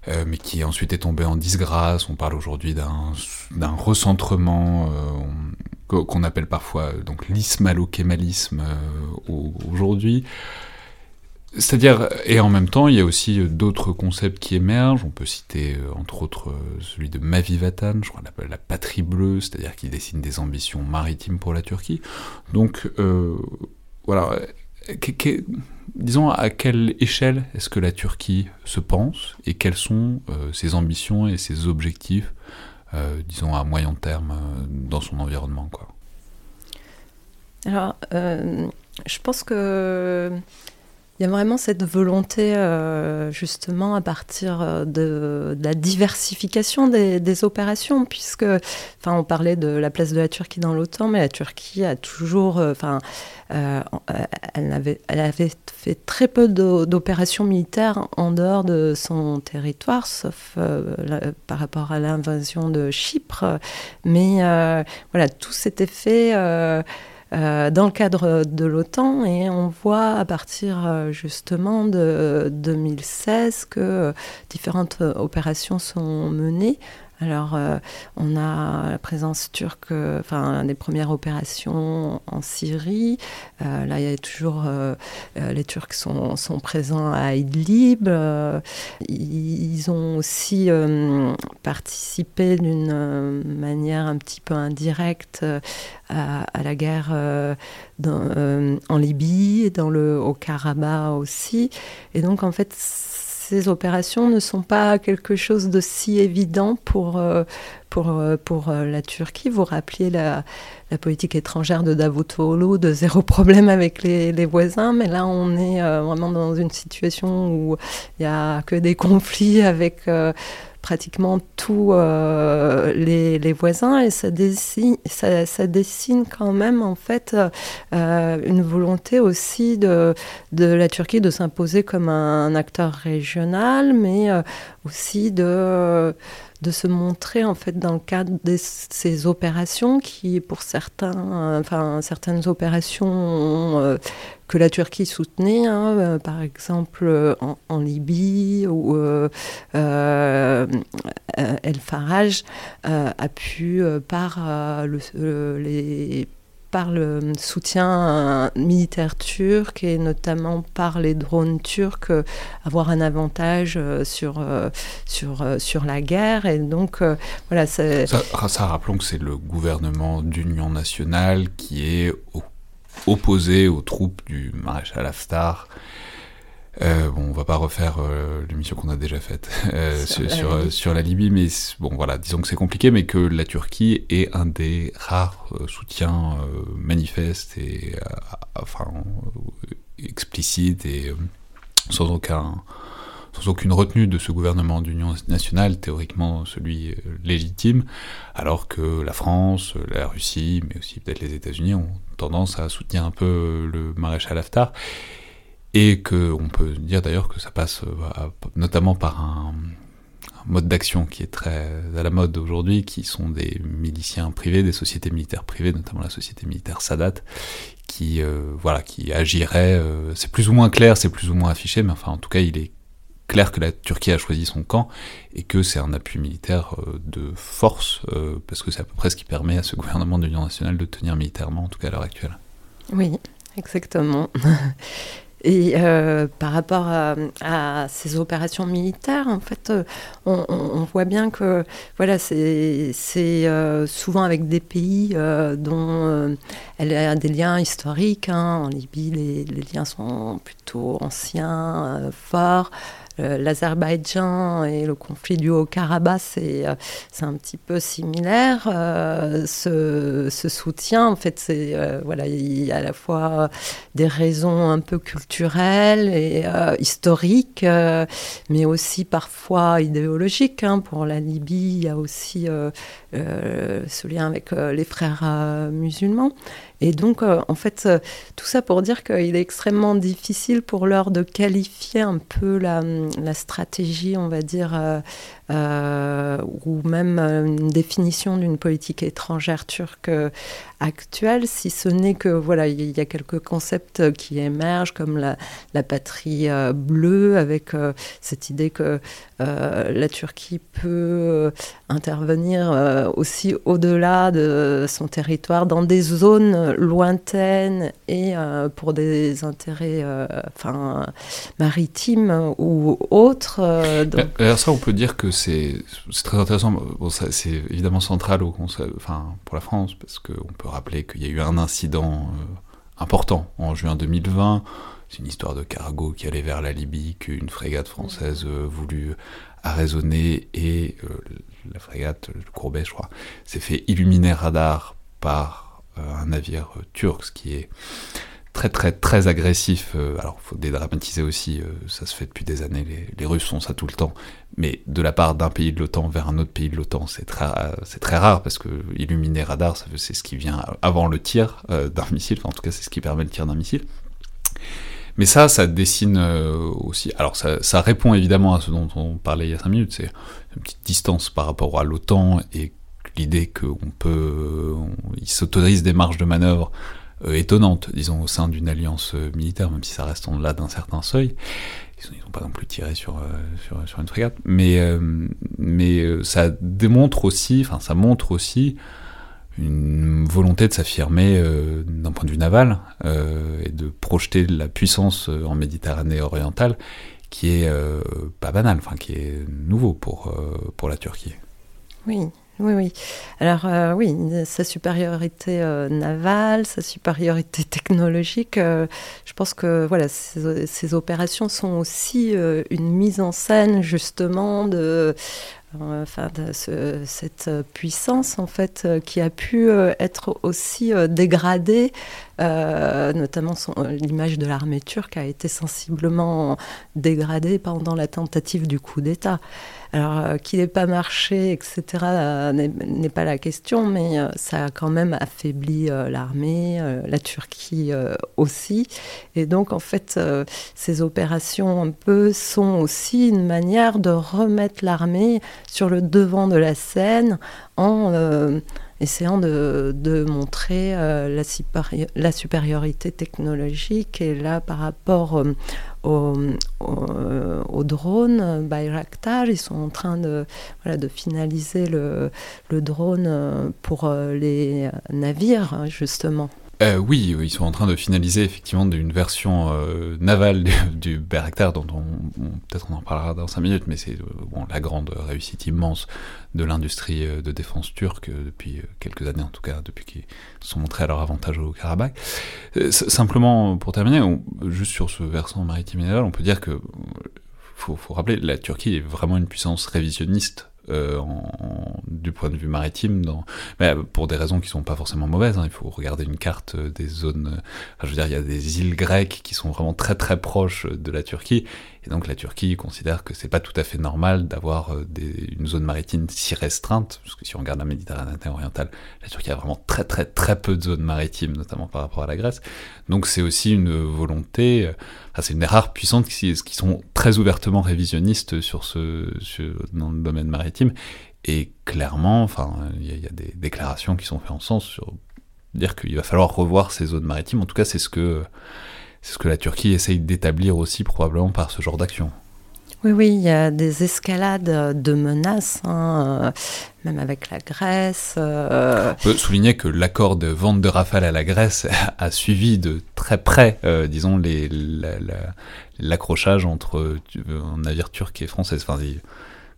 Euh, mais qui ensuite est tombé en disgrâce. On parle aujourd'hui d'un recentrement euh, qu'on appelle parfois donc l'ismalo-kémalisme euh, aujourd'hui. C'est-à-dire, et en même temps, il y a aussi d'autres concepts qui émergent. On peut citer, entre autres, celui de Mavi Vatan, je crois, la, la patrie bleue, c'est-à-dire qui dessine des ambitions maritimes pour la Turquie. Donc, voilà. Disons, à quelle échelle est-ce que la Turquie se pense et quelles sont ses ambitions et ses objectifs euh, disons, à moyen terme euh, dans son environnement quoi? Alors, euh, je pense que il y a vraiment cette volonté, justement, à partir de, la diversification des, opérations, puisque, enfin, on parlait de la place de la Turquie dans l'OTAN, mais la Turquie a toujours, enfin, euh, elle, avait, elle, avait, fait très peu d'opérations militaires en dehors de son territoire, sauf euh, par rapport à l'invasion de Chypre. Mais euh, voilà, tout s'était fait dans le cadre de l'OTAN et on voit à partir justement de 2016 que différentes opérations sont menées alors, euh, on a la présence turque, enfin, des premières opérations en Syrie. Euh, là, il y a toujours. Euh, les Turcs sont, sont, présents à Idlib. ils ont aussi participé d'une manière un petit peu indirecte à, la guerre en Libye, dans le, au Karabakh aussi. Et donc, en fait, ces opérations ne sont pas quelque chose de si évident pour, euh, pour, euh, pour euh, la Turquie. Vous rappeliez la, politique étrangère de Davutoglu, de zéro problème avec les, les, voisins, mais là on est vraiment dans une situation où il n'y a que des conflits avec pratiquement tous euh, les, les, voisins et ça dessine, ça, ça, dessine quand même en fait euh, une volonté aussi de, de la Turquie de s'imposer comme un, acteur régional, mais euh, aussi de de se montrer en fait dans le cadre de ces opérations qui, pour certains, enfin certaines opérations que la Turquie soutenait, hein, euh, par exemple euh, en, Libye, où euh, El Farage a pu, par le, les par le soutien militaire turc et notamment par les drones turcs avoir un avantage sur, sur, sur la guerre. Et donc, voilà. Ça, ça, rappelons que c'est le gouvernement d'union nationale qui est opposé aux troupes du maréchal Haftar. Euh, bon, on va pas refaire euh, l'émission qu'on a déjà faite euh, sur, sur, la Libye, mais bon, voilà, disons que c'est compliqué, mais que la Turquie est un des rares soutiens manifestes et enfin explicites et sans aucun sans aucune retenue de ce gouvernement d'union nationale, théoriquement celui légitime, alors que la France, la Russie, mais aussi peut-être les États-Unis ont tendance à soutenir un peu le maréchal Haftar, et qu'on peut dire d'ailleurs que ça passe euh, notamment par un, mode d'action qui est très à la mode aujourd'hui, qui sont des miliciens privés, des sociétés militaires privées, notamment la société militaire Sadat, qui euh, voilà, qui agirait. Euh, c'est plus ou moins clair, c'est plus ou moins affiché, mais enfin en tout cas il est clair que la Turquie a choisi son camp et que c'est un appui militaire euh, de force, parce que c'est à peu près ce qui permet à ce gouvernement de l'Union nationale de tenir militairement, en tout cas à l'heure actuelle. Oui, exactement. Et euh, par rapport à, ces opérations militaires, en fait, on, voit bien que voilà, c'est souvent avec des pays dont elle a des liens historiques. Hein. En Libye, les, liens sont plutôt anciens, forts. Euh, l'Azerbaïdjan et le conflit du Haut-Karabakh, c'est euh, un petit peu similaire. Euh, ce, soutien, en fait, c'est voilà, il y a à la fois des raisons un peu culturelles et historiques, mais aussi parfois idéologiques. Hein. Pour la Libye, il y a aussi ce lien avec les frères musulmans. Et donc, euh, en fait, euh, tout ça pour dire qu'il est extrêmement difficile pour l'heure de qualifier un peu la, stratégie, on va dire, euh, ou même euh, une définition d'une politique étrangère turque euh, actuelle, si ce n'est que voilà, il y a quelques concepts qui émergent comme la, patrie bleue, avec cette idée que la Turquie peut intervenir aussi au-delà de son territoire dans des zones lointaines et pour des intérêts maritimes ou autres. Alors ça, on peut dire que c'est très intéressant. Bon, c'est évidemment central pour la France, parce qu'on peut rappeler qu'il y a eu un incident important en juin 2020. C'est une histoire de cargo qui allait vers la Libye, qu'une frégate française euh, voulut arraisonner et euh, la frégate, le Courbet, je crois, s'est fait illuminer radar par euh, un navire turc, ce qui est très très très agressif. alors, il faut dédramatiser aussi, ça se fait depuis des années, les, Russes font ça tout le temps, mais de la part d'un pays de l'OTAN vers un autre pays de l'OTAN, c'est très, c'est très rare parce que illuminer radar, c'est ce qui vient avant le tir d'un missile, en tout cas c'est ce qui permet le tir d'un missile. Mais ça, ça dessine euh, aussi. Alors, ça, répond évidemment à ce dont on parlait il y a 5 minutes, c'est une petite distance par rapport à l'OTAN et l'idée qu'on peut. il s'autorise des marges de manœuvre euh, étonnantes, disons, au sein d'une alliance euh, militaire, même si ça reste en delà d'un certain seuil. Ils n'ont pas non plus tiré sur, sur, une frégate. Mais, ça démontre aussi, enfin, ça montre aussi une volonté de s'affirmer euh, d'un point de vue naval euh, et de projeter la puissance euh, en Méditerranée orientale qui est pas banal, enfin qui est nouveau pour, pour la Turquie. Oui, oui, oui. Alors oui, sa supériorité navale, sa supériorité technologique, je pense que voilà, ces, opérations sont aussi une mise en scène justement de cette puissance en fait euh, qui a pu euh, être aussi euh, dégradée, notamment l'image de l'armée turque a été sensiblement dégradée pendant la tentative du coup d'État. Alors, euh, qu'il n'ait pas marché, etc., euh, n'est pas la question, mais euh, ça a quand même affaibli l'armée, la Turquie aussi. Et donc, en fait, ces opérations un peu sont aussi une manière de remettre l'armée sur le devant de la scène en essayant de, montrer la, la, supériorité technologique. Et là, par rapport au, au, drone Bayraktar. Ils sont en train de, voilà, de finaliser le, le drone pour euh, les navires, justement. Euh, oui, ils sont en train de finaliser effectivement une version euh, navale du, du dont on, peut-être on en parlera dans 5 minutes, mais c'est euh, bon, la grande réussite immense de l'industrie de défense turque depuis quelques années, en tout cas depuis qu'ils sont montrés à leur avantage au Karabakh. simplement, pour terminer, juste sur ce versant maritime et naval, on peut dire que faut, faut rappeler, la Turquie est vraiment une puissance révisionniste euh, du point de vue maritime, mais pour des raisons qui sont pas forcément mauvaises. Hein. Il faut regarder une carte des zones. je veux dire, il y a des îles grecques qui sont vraiment très très proches de la Turquie, et donc la Turquie considère que c'est pas tout à fait normal d'avoir euh, une zone maritime si restreinte, parce que si on regarde la Méditerranée orientale, la Turquie a vraiment très très très peu de zones maritimes, notamment par rapport à la Grèce. Donc c'est aussi une volonté, euh, c'est une des rares puissantes qui, sont très ouvertement révisionnistes sur ce, dans le domaine maritime. Et clairement, enfin, il y, a des déclarations qui sont faites en sens sur dire qu'il va falloir revoir ces zones maritimes. En tout cas, c'est ce que c'est ce que la Turquie essaye d'établir aussi probablement par ce genre d'action. Oui, oui, il y a des escalades de menaces, hein, euh, même avec la Grèce. Euh. On peut souligner que l'accord de vente de Rafale à la Grèce a suivi de très près, euh, disons, l'accrochage entre un navire turc et français. Enfin,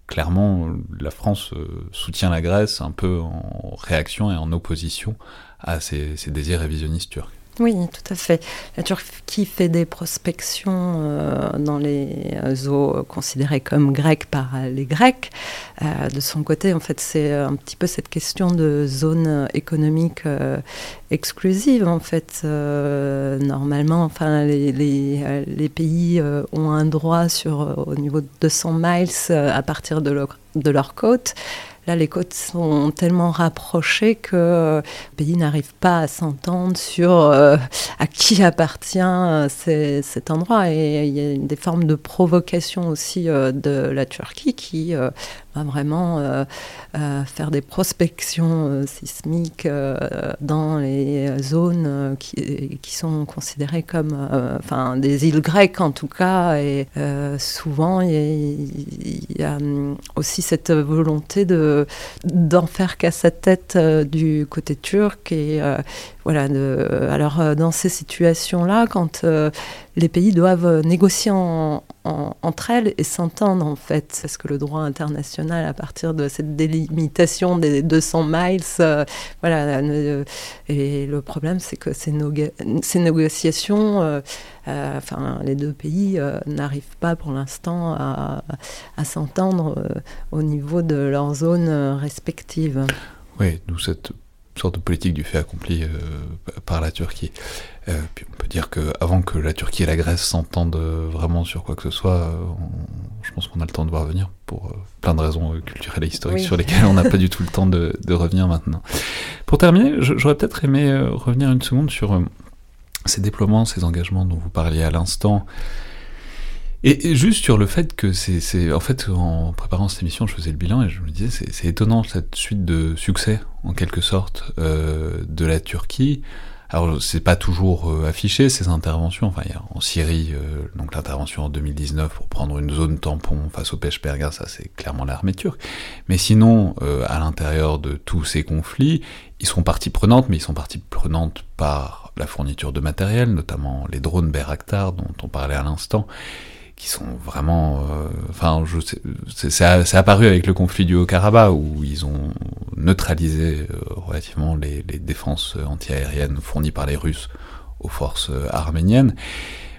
clairement, la France soutient la Grèce un peu en réaction et en opposition à ces, ces désirs révisionnistes turcs. Oui, tout à fait. La Turquie fait des prospections euh, dans les eaux considérées comme grecques par les Grecs. Euh, de son côté, en fait, c'est un petit peu cette question de zone économique euh, exclusive. En fait, normalement, enfin, les, pays ont un droit sur au niveau de 200 miles à partir de leur côte. Là, les côtes sont tellement rapprochées que euh, le pays n'arrive pas à s'entendre sur euh, à qui appartient euh, cet endroit. Et il y a des formes de provocation aussi de la Turquie qui va vraiment euh, euh, faire des prospections euh, sismiques dans les zones qui, qui, sont considérées comme enfin, des îles grecques en tout cas. Et souvent, il y, a, aussi cette volonté de de d'en faire qu'à sa tête du côté turc et voilà. Alors dans ces situations-là, quand les pays doivent négocier entre elles et s'entendre en fait, parce que le droit international, à partir de cette délimitation des 200 miles, voilà. et le problème, c'est que ces, négociations euh, enfin, les deux pays euh, n'arrivent pas pour l'instant à, s'entendre euh, au niveau de leurs zones respectives. Oui, d'où cette sorte de politique du fait accompli par la Turquie. puis on peut dire qu'avant que la Turquie et la Grèce s'entendent vraiment sur quoi que ce soit, je pense qu'on a le temps de voir venir pour plein de raisons culturelles et historiques sur lesquelles on n'a pas du tout le temps de, de, revenir maintenant. Pour terminer, j'aurais peut-être aimé revenir une seconde sur ces déploiements, ces engagements dont vous parliez à l'instant, et, juste sur le fait que c'est, en fait, en préparant cette émission, je faisais le bilan et je me disais, c'est, étonnant cette suite de succès, en quelque sorte, euh, de la Turquie. Alors, c'est pas toujours euh, affiché ces interventions. Enfin, il y a en Syrie, euh, donc l'intervention en 2019 pour prendre une zone tampon face au Peshmerga, ça c'est clairement l'armée turque. Mais sinon, euh, à l'intérieur de tous ces conflits, ils sont partie prenante, mais ils sont partie prenante par la fourniture de matériel, notamment les drones Bayraktar dont on parlait à l'instant, qui sont vraiment... Euh, enfin, c'est apparu avec le conflit du Haut-Karabakh, où ils ont neutralisé euh, relativement les, les défenses antiaériennes fournies par les Russes aux forces euh, arméniennes.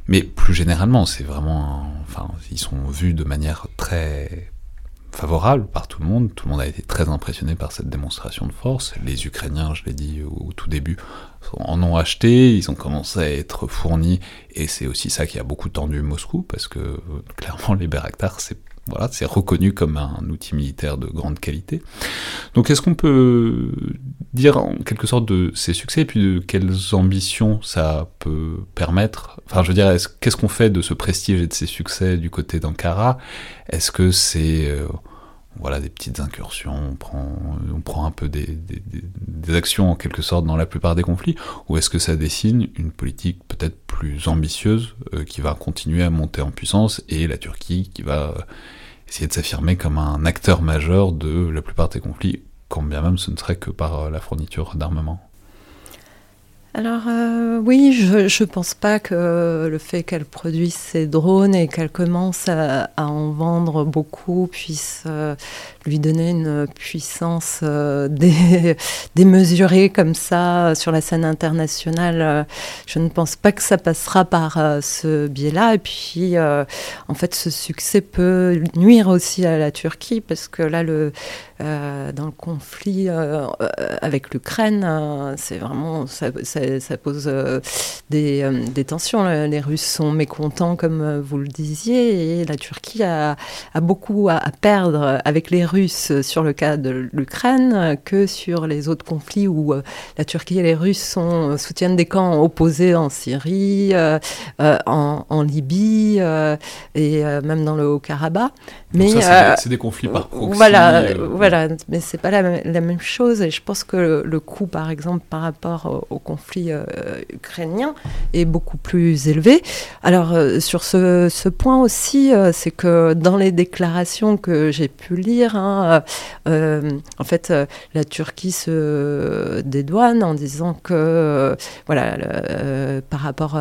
Mais plus généralement, c'est vraiment... Enfin, ils sont vus de manière très favorable par tout le monde. Tout le monde a été très impressionné par cette démonstration de force. Les Ukrainiens, je l'ai dit au, tout début, en ont acheté, ils ont commencé à être fournis, et c'est aussi ça qui a beaucoup tendu Moscou, parce que clairement les Bayraktar, c'est voilà, c'est reconnu comme un outil militaire de grande qualité. Donc est-ce qu'on peut dire en quelque sorte de ces succès et puis de quelles ambitions ça peut permettre. Enfin je veux dire, qu'est-ce qu'on fait de ce prestige et de ces succès du côté d'Ankara? Est-ce que c'est... Euh, voilà, des petites incursions, on prend, on prend un peu des, des, actions en quelque sorte dans la plupart des conflits, ou est-ce que ça dessine une politique peut-être plus ambitieuse euh, qui va continuer à monter en puissance et la Turquie qui va essayer de s'affirmer comme un acteur majeur de la plupart des conflits, quand bien même ce ne serait que par euh, la fourniture d'armement. Alors euh, oui, je ne pense pas que le fait qu'elle produise ces drones et qu'elle commence à, en vendre beaucoup puisse euh, lui donner une puissance euh, démesurée comme ça sur la scène internationale. Je ne pense pas que ça passera par ce biais-là. Et puis, en fait, ce succès peut nuire aussi à la Turquie parce que là, dans le conflit avec l'Ukraine, c'est vraiment... Ça, pose euh, euh, des, tensions. Les Russes sont mécontents, comme euh, vous le disiez, et la Turquie a, beaucoup à, perdre avec les Russes sur le cas de l'Ukraine que sur les autres conflits où la Turquie et les Russes sont, soutiennent des camps opposés en Syrie, en, Libye et même dans le Haut-Karabakh. Mais c'est des, conflits par proxy. Voilà, voilà, mais c'est pas la, même chose. Et je pense que le, le coût, par exemple, par rapport au, au conflit euh, ukrainien est beaucoup plus élevé. Alors euh, sur ce, point aussi, euh, c'est que dans les déclarations que j'ai pu lire, hein, en fait, la Turquie se dédouane en disant que, voilà, par rapport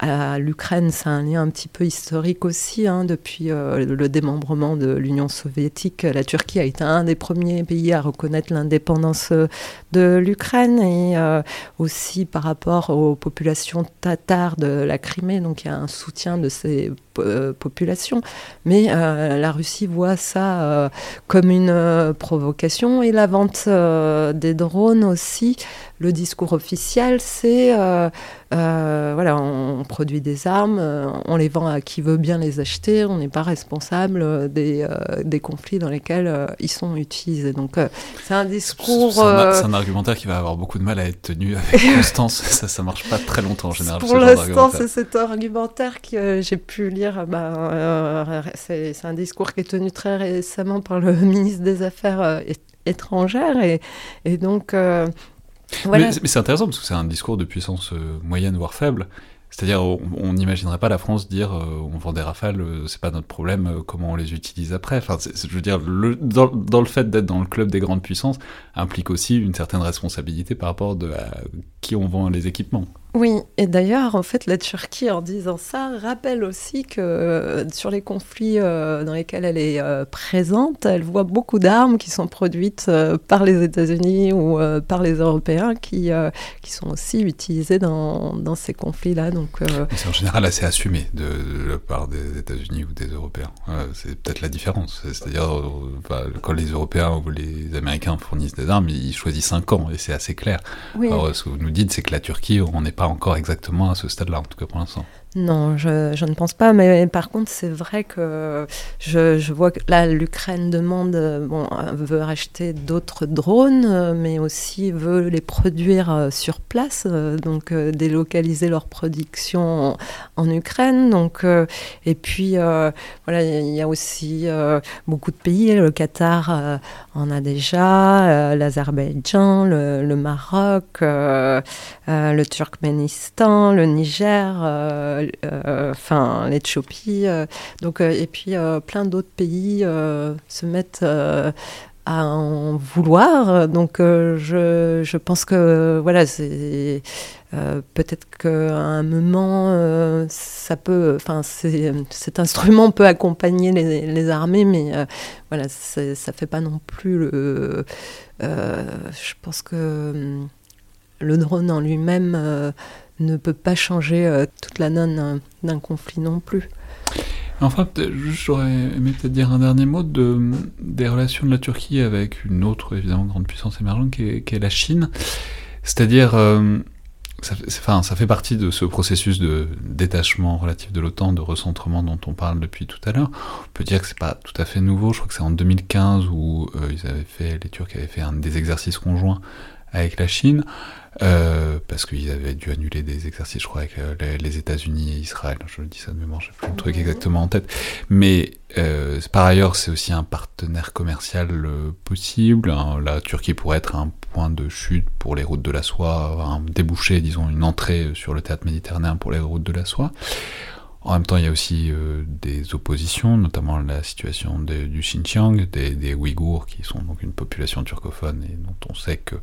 à l'Ukraine, c'est un lien un petit peu historique aussi. Hein, depuis euh, le démembrement de l'Union soviétique, la Turquie a été un des premiers pays à reconnaître l'indépendance euh, de l'Ukraine et euh, aussi par rapport aux populations tatars de la Crimée. Donc il y a un soutien de ces populations. Mais la Russie voit ça comme une provocation et la vente des drones aussi. Le discours officiel, c'est voilà, on, produit des armes, euh, on les vend à qui veut bien les acheter, on n'est pas responsable euh, des, des, conflits dans lesquels ils sont utilisés. Donc c'est un discours... C'est un, argumentaire qui va avoir beaucoup de mal à être tenu avec constance, ça ça marche pas très longtemps en général. Pour l'instant, c'est cet argumentaire que j'ai pu lire, bah, c'est un discours qui est tenu très récemment par le ministre des Affaires étrangères et, et donc mais, c'est intéressant parce que c'est un discours de puissance euh, moyenne voire faible. C'est-à-dire, on n'imaginerait pas la France dire euh, on vend des rafales, euh, c'est pas notre problème, euh, comment on les utilise après. Enfin, je veux dire, dans, le fait d'être dans le club des grandes puissances implique aussi une certaine responsabilité par rapport à qui on vend les équipements. Oui, et d'ailleurs, en fait, la Turquie, en disant ça, rappelle aussi que euh, sur les conflits euh, dans lesquels elle est euh, présente, elle voit beaucoup d'armes qui sont produites par les États-Unis ou par les Européens qui, qui sont aussi utilisées dans, dans ces conflits-là. Donc, C'est en général assez assumé de, la part des États-Unis ou des Européens. c'est peut-être la différence. C'est-à-dire, quand les Européens ou les Américains fournissent des armes, ils choisissent un camp et c'est assez clair. Alors, ce que vous nous dites, c'est que la Turquie, on n'est pas encore exactement à ce stade-là, en tout cas pour l'instant. Non, je, ne pense pas. Mais par contre, c'est vrai que je, vois que là, l'Ukraine demande, bon, veut acheter d'autres drones, mais aussi veut les produire euh, sur place, euh, donc euh, délocaliser leur production en, Ukraine. Donc, et puis, voilà, il y a aussi beaucoup de pays. Le Qatar en a déjà, l'Azerbaïdjan, le, Maroc, le Turkménistan, le Niger euh, enfin l'Éthiopie, euh, donc euh, et puis plein d'autres pays se mettent à en vouloir. Donc je, je, pense que voilà, c'est peut-être qu'à un moment ça peut, enfin cet instrument peut accompagner les, les armées, mais voilà, ça fait pas non plus le. je pense que hum, le drone en lui-même ne peut pas changer euh, toute la donne d'un conflit non plus. Enfin, j'aurais aimé peut-être dire un dernier mot de, des relations de la Turquie avec une autre, évidemment, grande puissance émergente qui est, la Chine. C'est-à-dire, euh, ça, ça fait partie de ce processus de détachement relatif de l'OTAN, de recentrement dont on parle depuis tout à l'heure. On peut dire que c'est pas tout à fait nouveau. Je crois que c'est en 2015 où euh, ils avaient fait, les Turcs avaient fait un des exercices conjoints avec la Chine. Euh, parce qu'ils avaient dû annuler des exercices, je crois, avec euh, les, États-Unis et Israël. Je dis ça de mémoire, j'ai plus le truc exactement en tête. Mais euh, par ailleurs, c'est aussi un partenaire commercial possible. Hein. La Turquie pourrait être un point de chute pour les routes de la soie, un débouché, disons, une entrée sur le théâtre méditerranéen pour les routes de la soie. En même temps, il y a aussi des oppositions, notamment la situation du Xinjiang, des, des Ouïghours, qui sont donc une population turcophone et dont on sait que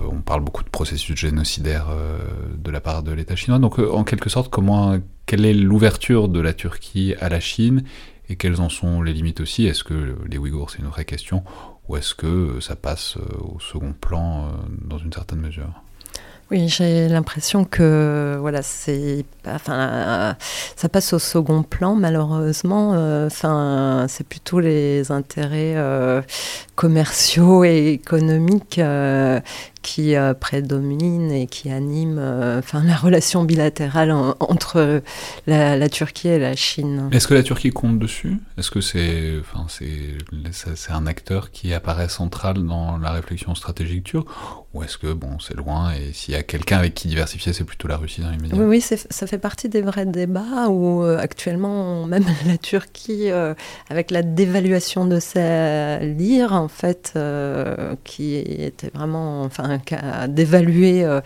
on, parle beaucoup de processus génocidaires euh, de la part de l'État chinois. Donc, euh, en quelque sorte, comment, quelle est l'ouverture de la Turquie à la Chine et quelles en sont les limites aussi? Est-ce que les Ouïghours, c'est une vraie question, ou est-ce que ça passe euh, au second plan dans une certaine mesure? Oui, j'ai l'impression que voilà, c'est, enfin, ça passe au second plan malheureusement. Enfin, c'est plutôt les intérêts commerciaux et économiques euh, qui euh, prédomine et qui anime euh, enfin, la relation bilatérale entre la, Turquie et la Chine. Est-ce que la Turquie compte dessus? Est-ce que c'est enfin, c'est un acteur qui apparaît central dans la réflexion stratégique turque? Ou est-ce que bon, c'est loin et s'il y a quelqu'un avec qui diversifier, c'est plutôt la Russie dans les médias Oui, oui ça fait partie des vrais débats où euh, actuellement, même la Turquie, avec la dévaluation de sa lire, en fait, qui était vraiment. Enfin, d'évaluer euh,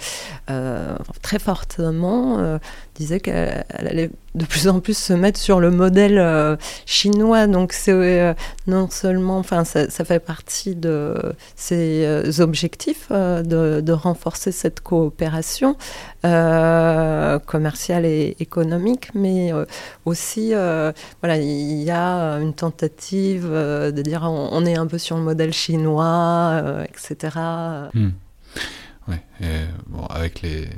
euh, très fortement, euh, disait qu'elle allait de plus en plus se mettre sur le modèle chinois. Donc c'est non seulement, enfin ça, fait partie de ses objectifs de, renforcer cette coopération commerciale et économique, mais aussi voilà il y a une tentative de dire on, est un peu sur le modèle chinois, etc. Ouais, bon, avec les.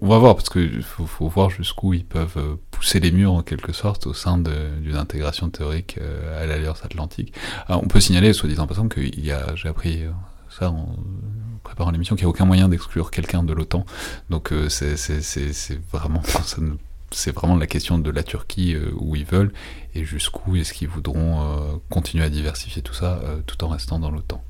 On va voir, parce qu'il faut, voir jusqu'où ils peuvent euh, pousser les murs en quelque sorte au sein d'une intégration théorique euh, à l'Alliance Atlantique. Alors, on peut signaler, soit dit en passant, que j'ai appris euh, ça en préparant l'émission, qu'il n'y a aucun moyen d'exclure quelqu'un de l'OTAN. Donc c'est vraiment. c'est vraiment la question de la Turquie où ils veulent et jusqu'où est-ce qu'ils voudront continuer à diversifier tout ça tout en restant dans l'OTAN.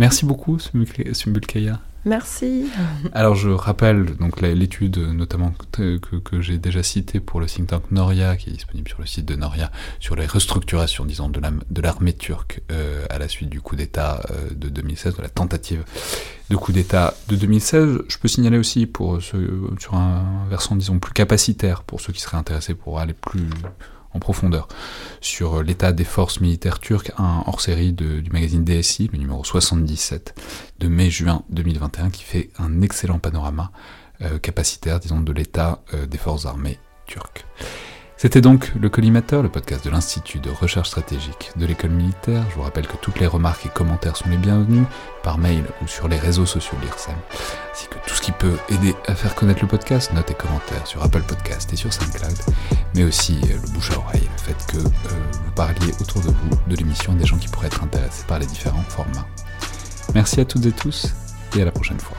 Merci beaucoup, Sumbulkaya. Merci. Alors je rappelle donc l'étude notamment que, que, j'ai déjà citée pour le think tank Noria, qui est disponible sur le site de Noria, sur les restructurations, disons, de l'armée turque euh, à la suite du coup d'État euh, de 2016, de la tentative de coup d'État de 2016. Je peux signaler aussi pour ceux, sur un versant, disons, plus capacitaire, pour ceux qui seraient intéressés pour aller plus en profondeur sur l'état des forces militaires turques, un hors-série du magazine DSI, le numéro 77 de mai-juin 2021, qui fait un excellent panorama euh, capacitaire, disons, de l'état euh, des forces armées turques. C'était donc le Collimateur, le podcast de l'Institut de recherche stratégique de l'école militaire. Je vous rappelle que toutes les remarques et commentaires sont les bienvenus par mail ou sur les réseaux sociaux de l'IRSEM, ainsi que tout ce qui peut aider à faire connaître le podcast, notes et commentaires sur Apple Podcast et sur SoundCloud, mais aussi euh, le bouche à oreille, le fait que euh, vous parliez autour de vous de l'émission des gens qui pourraient être intéressés par les différents formats. Merci à toutes et tous et à la prochaine fois.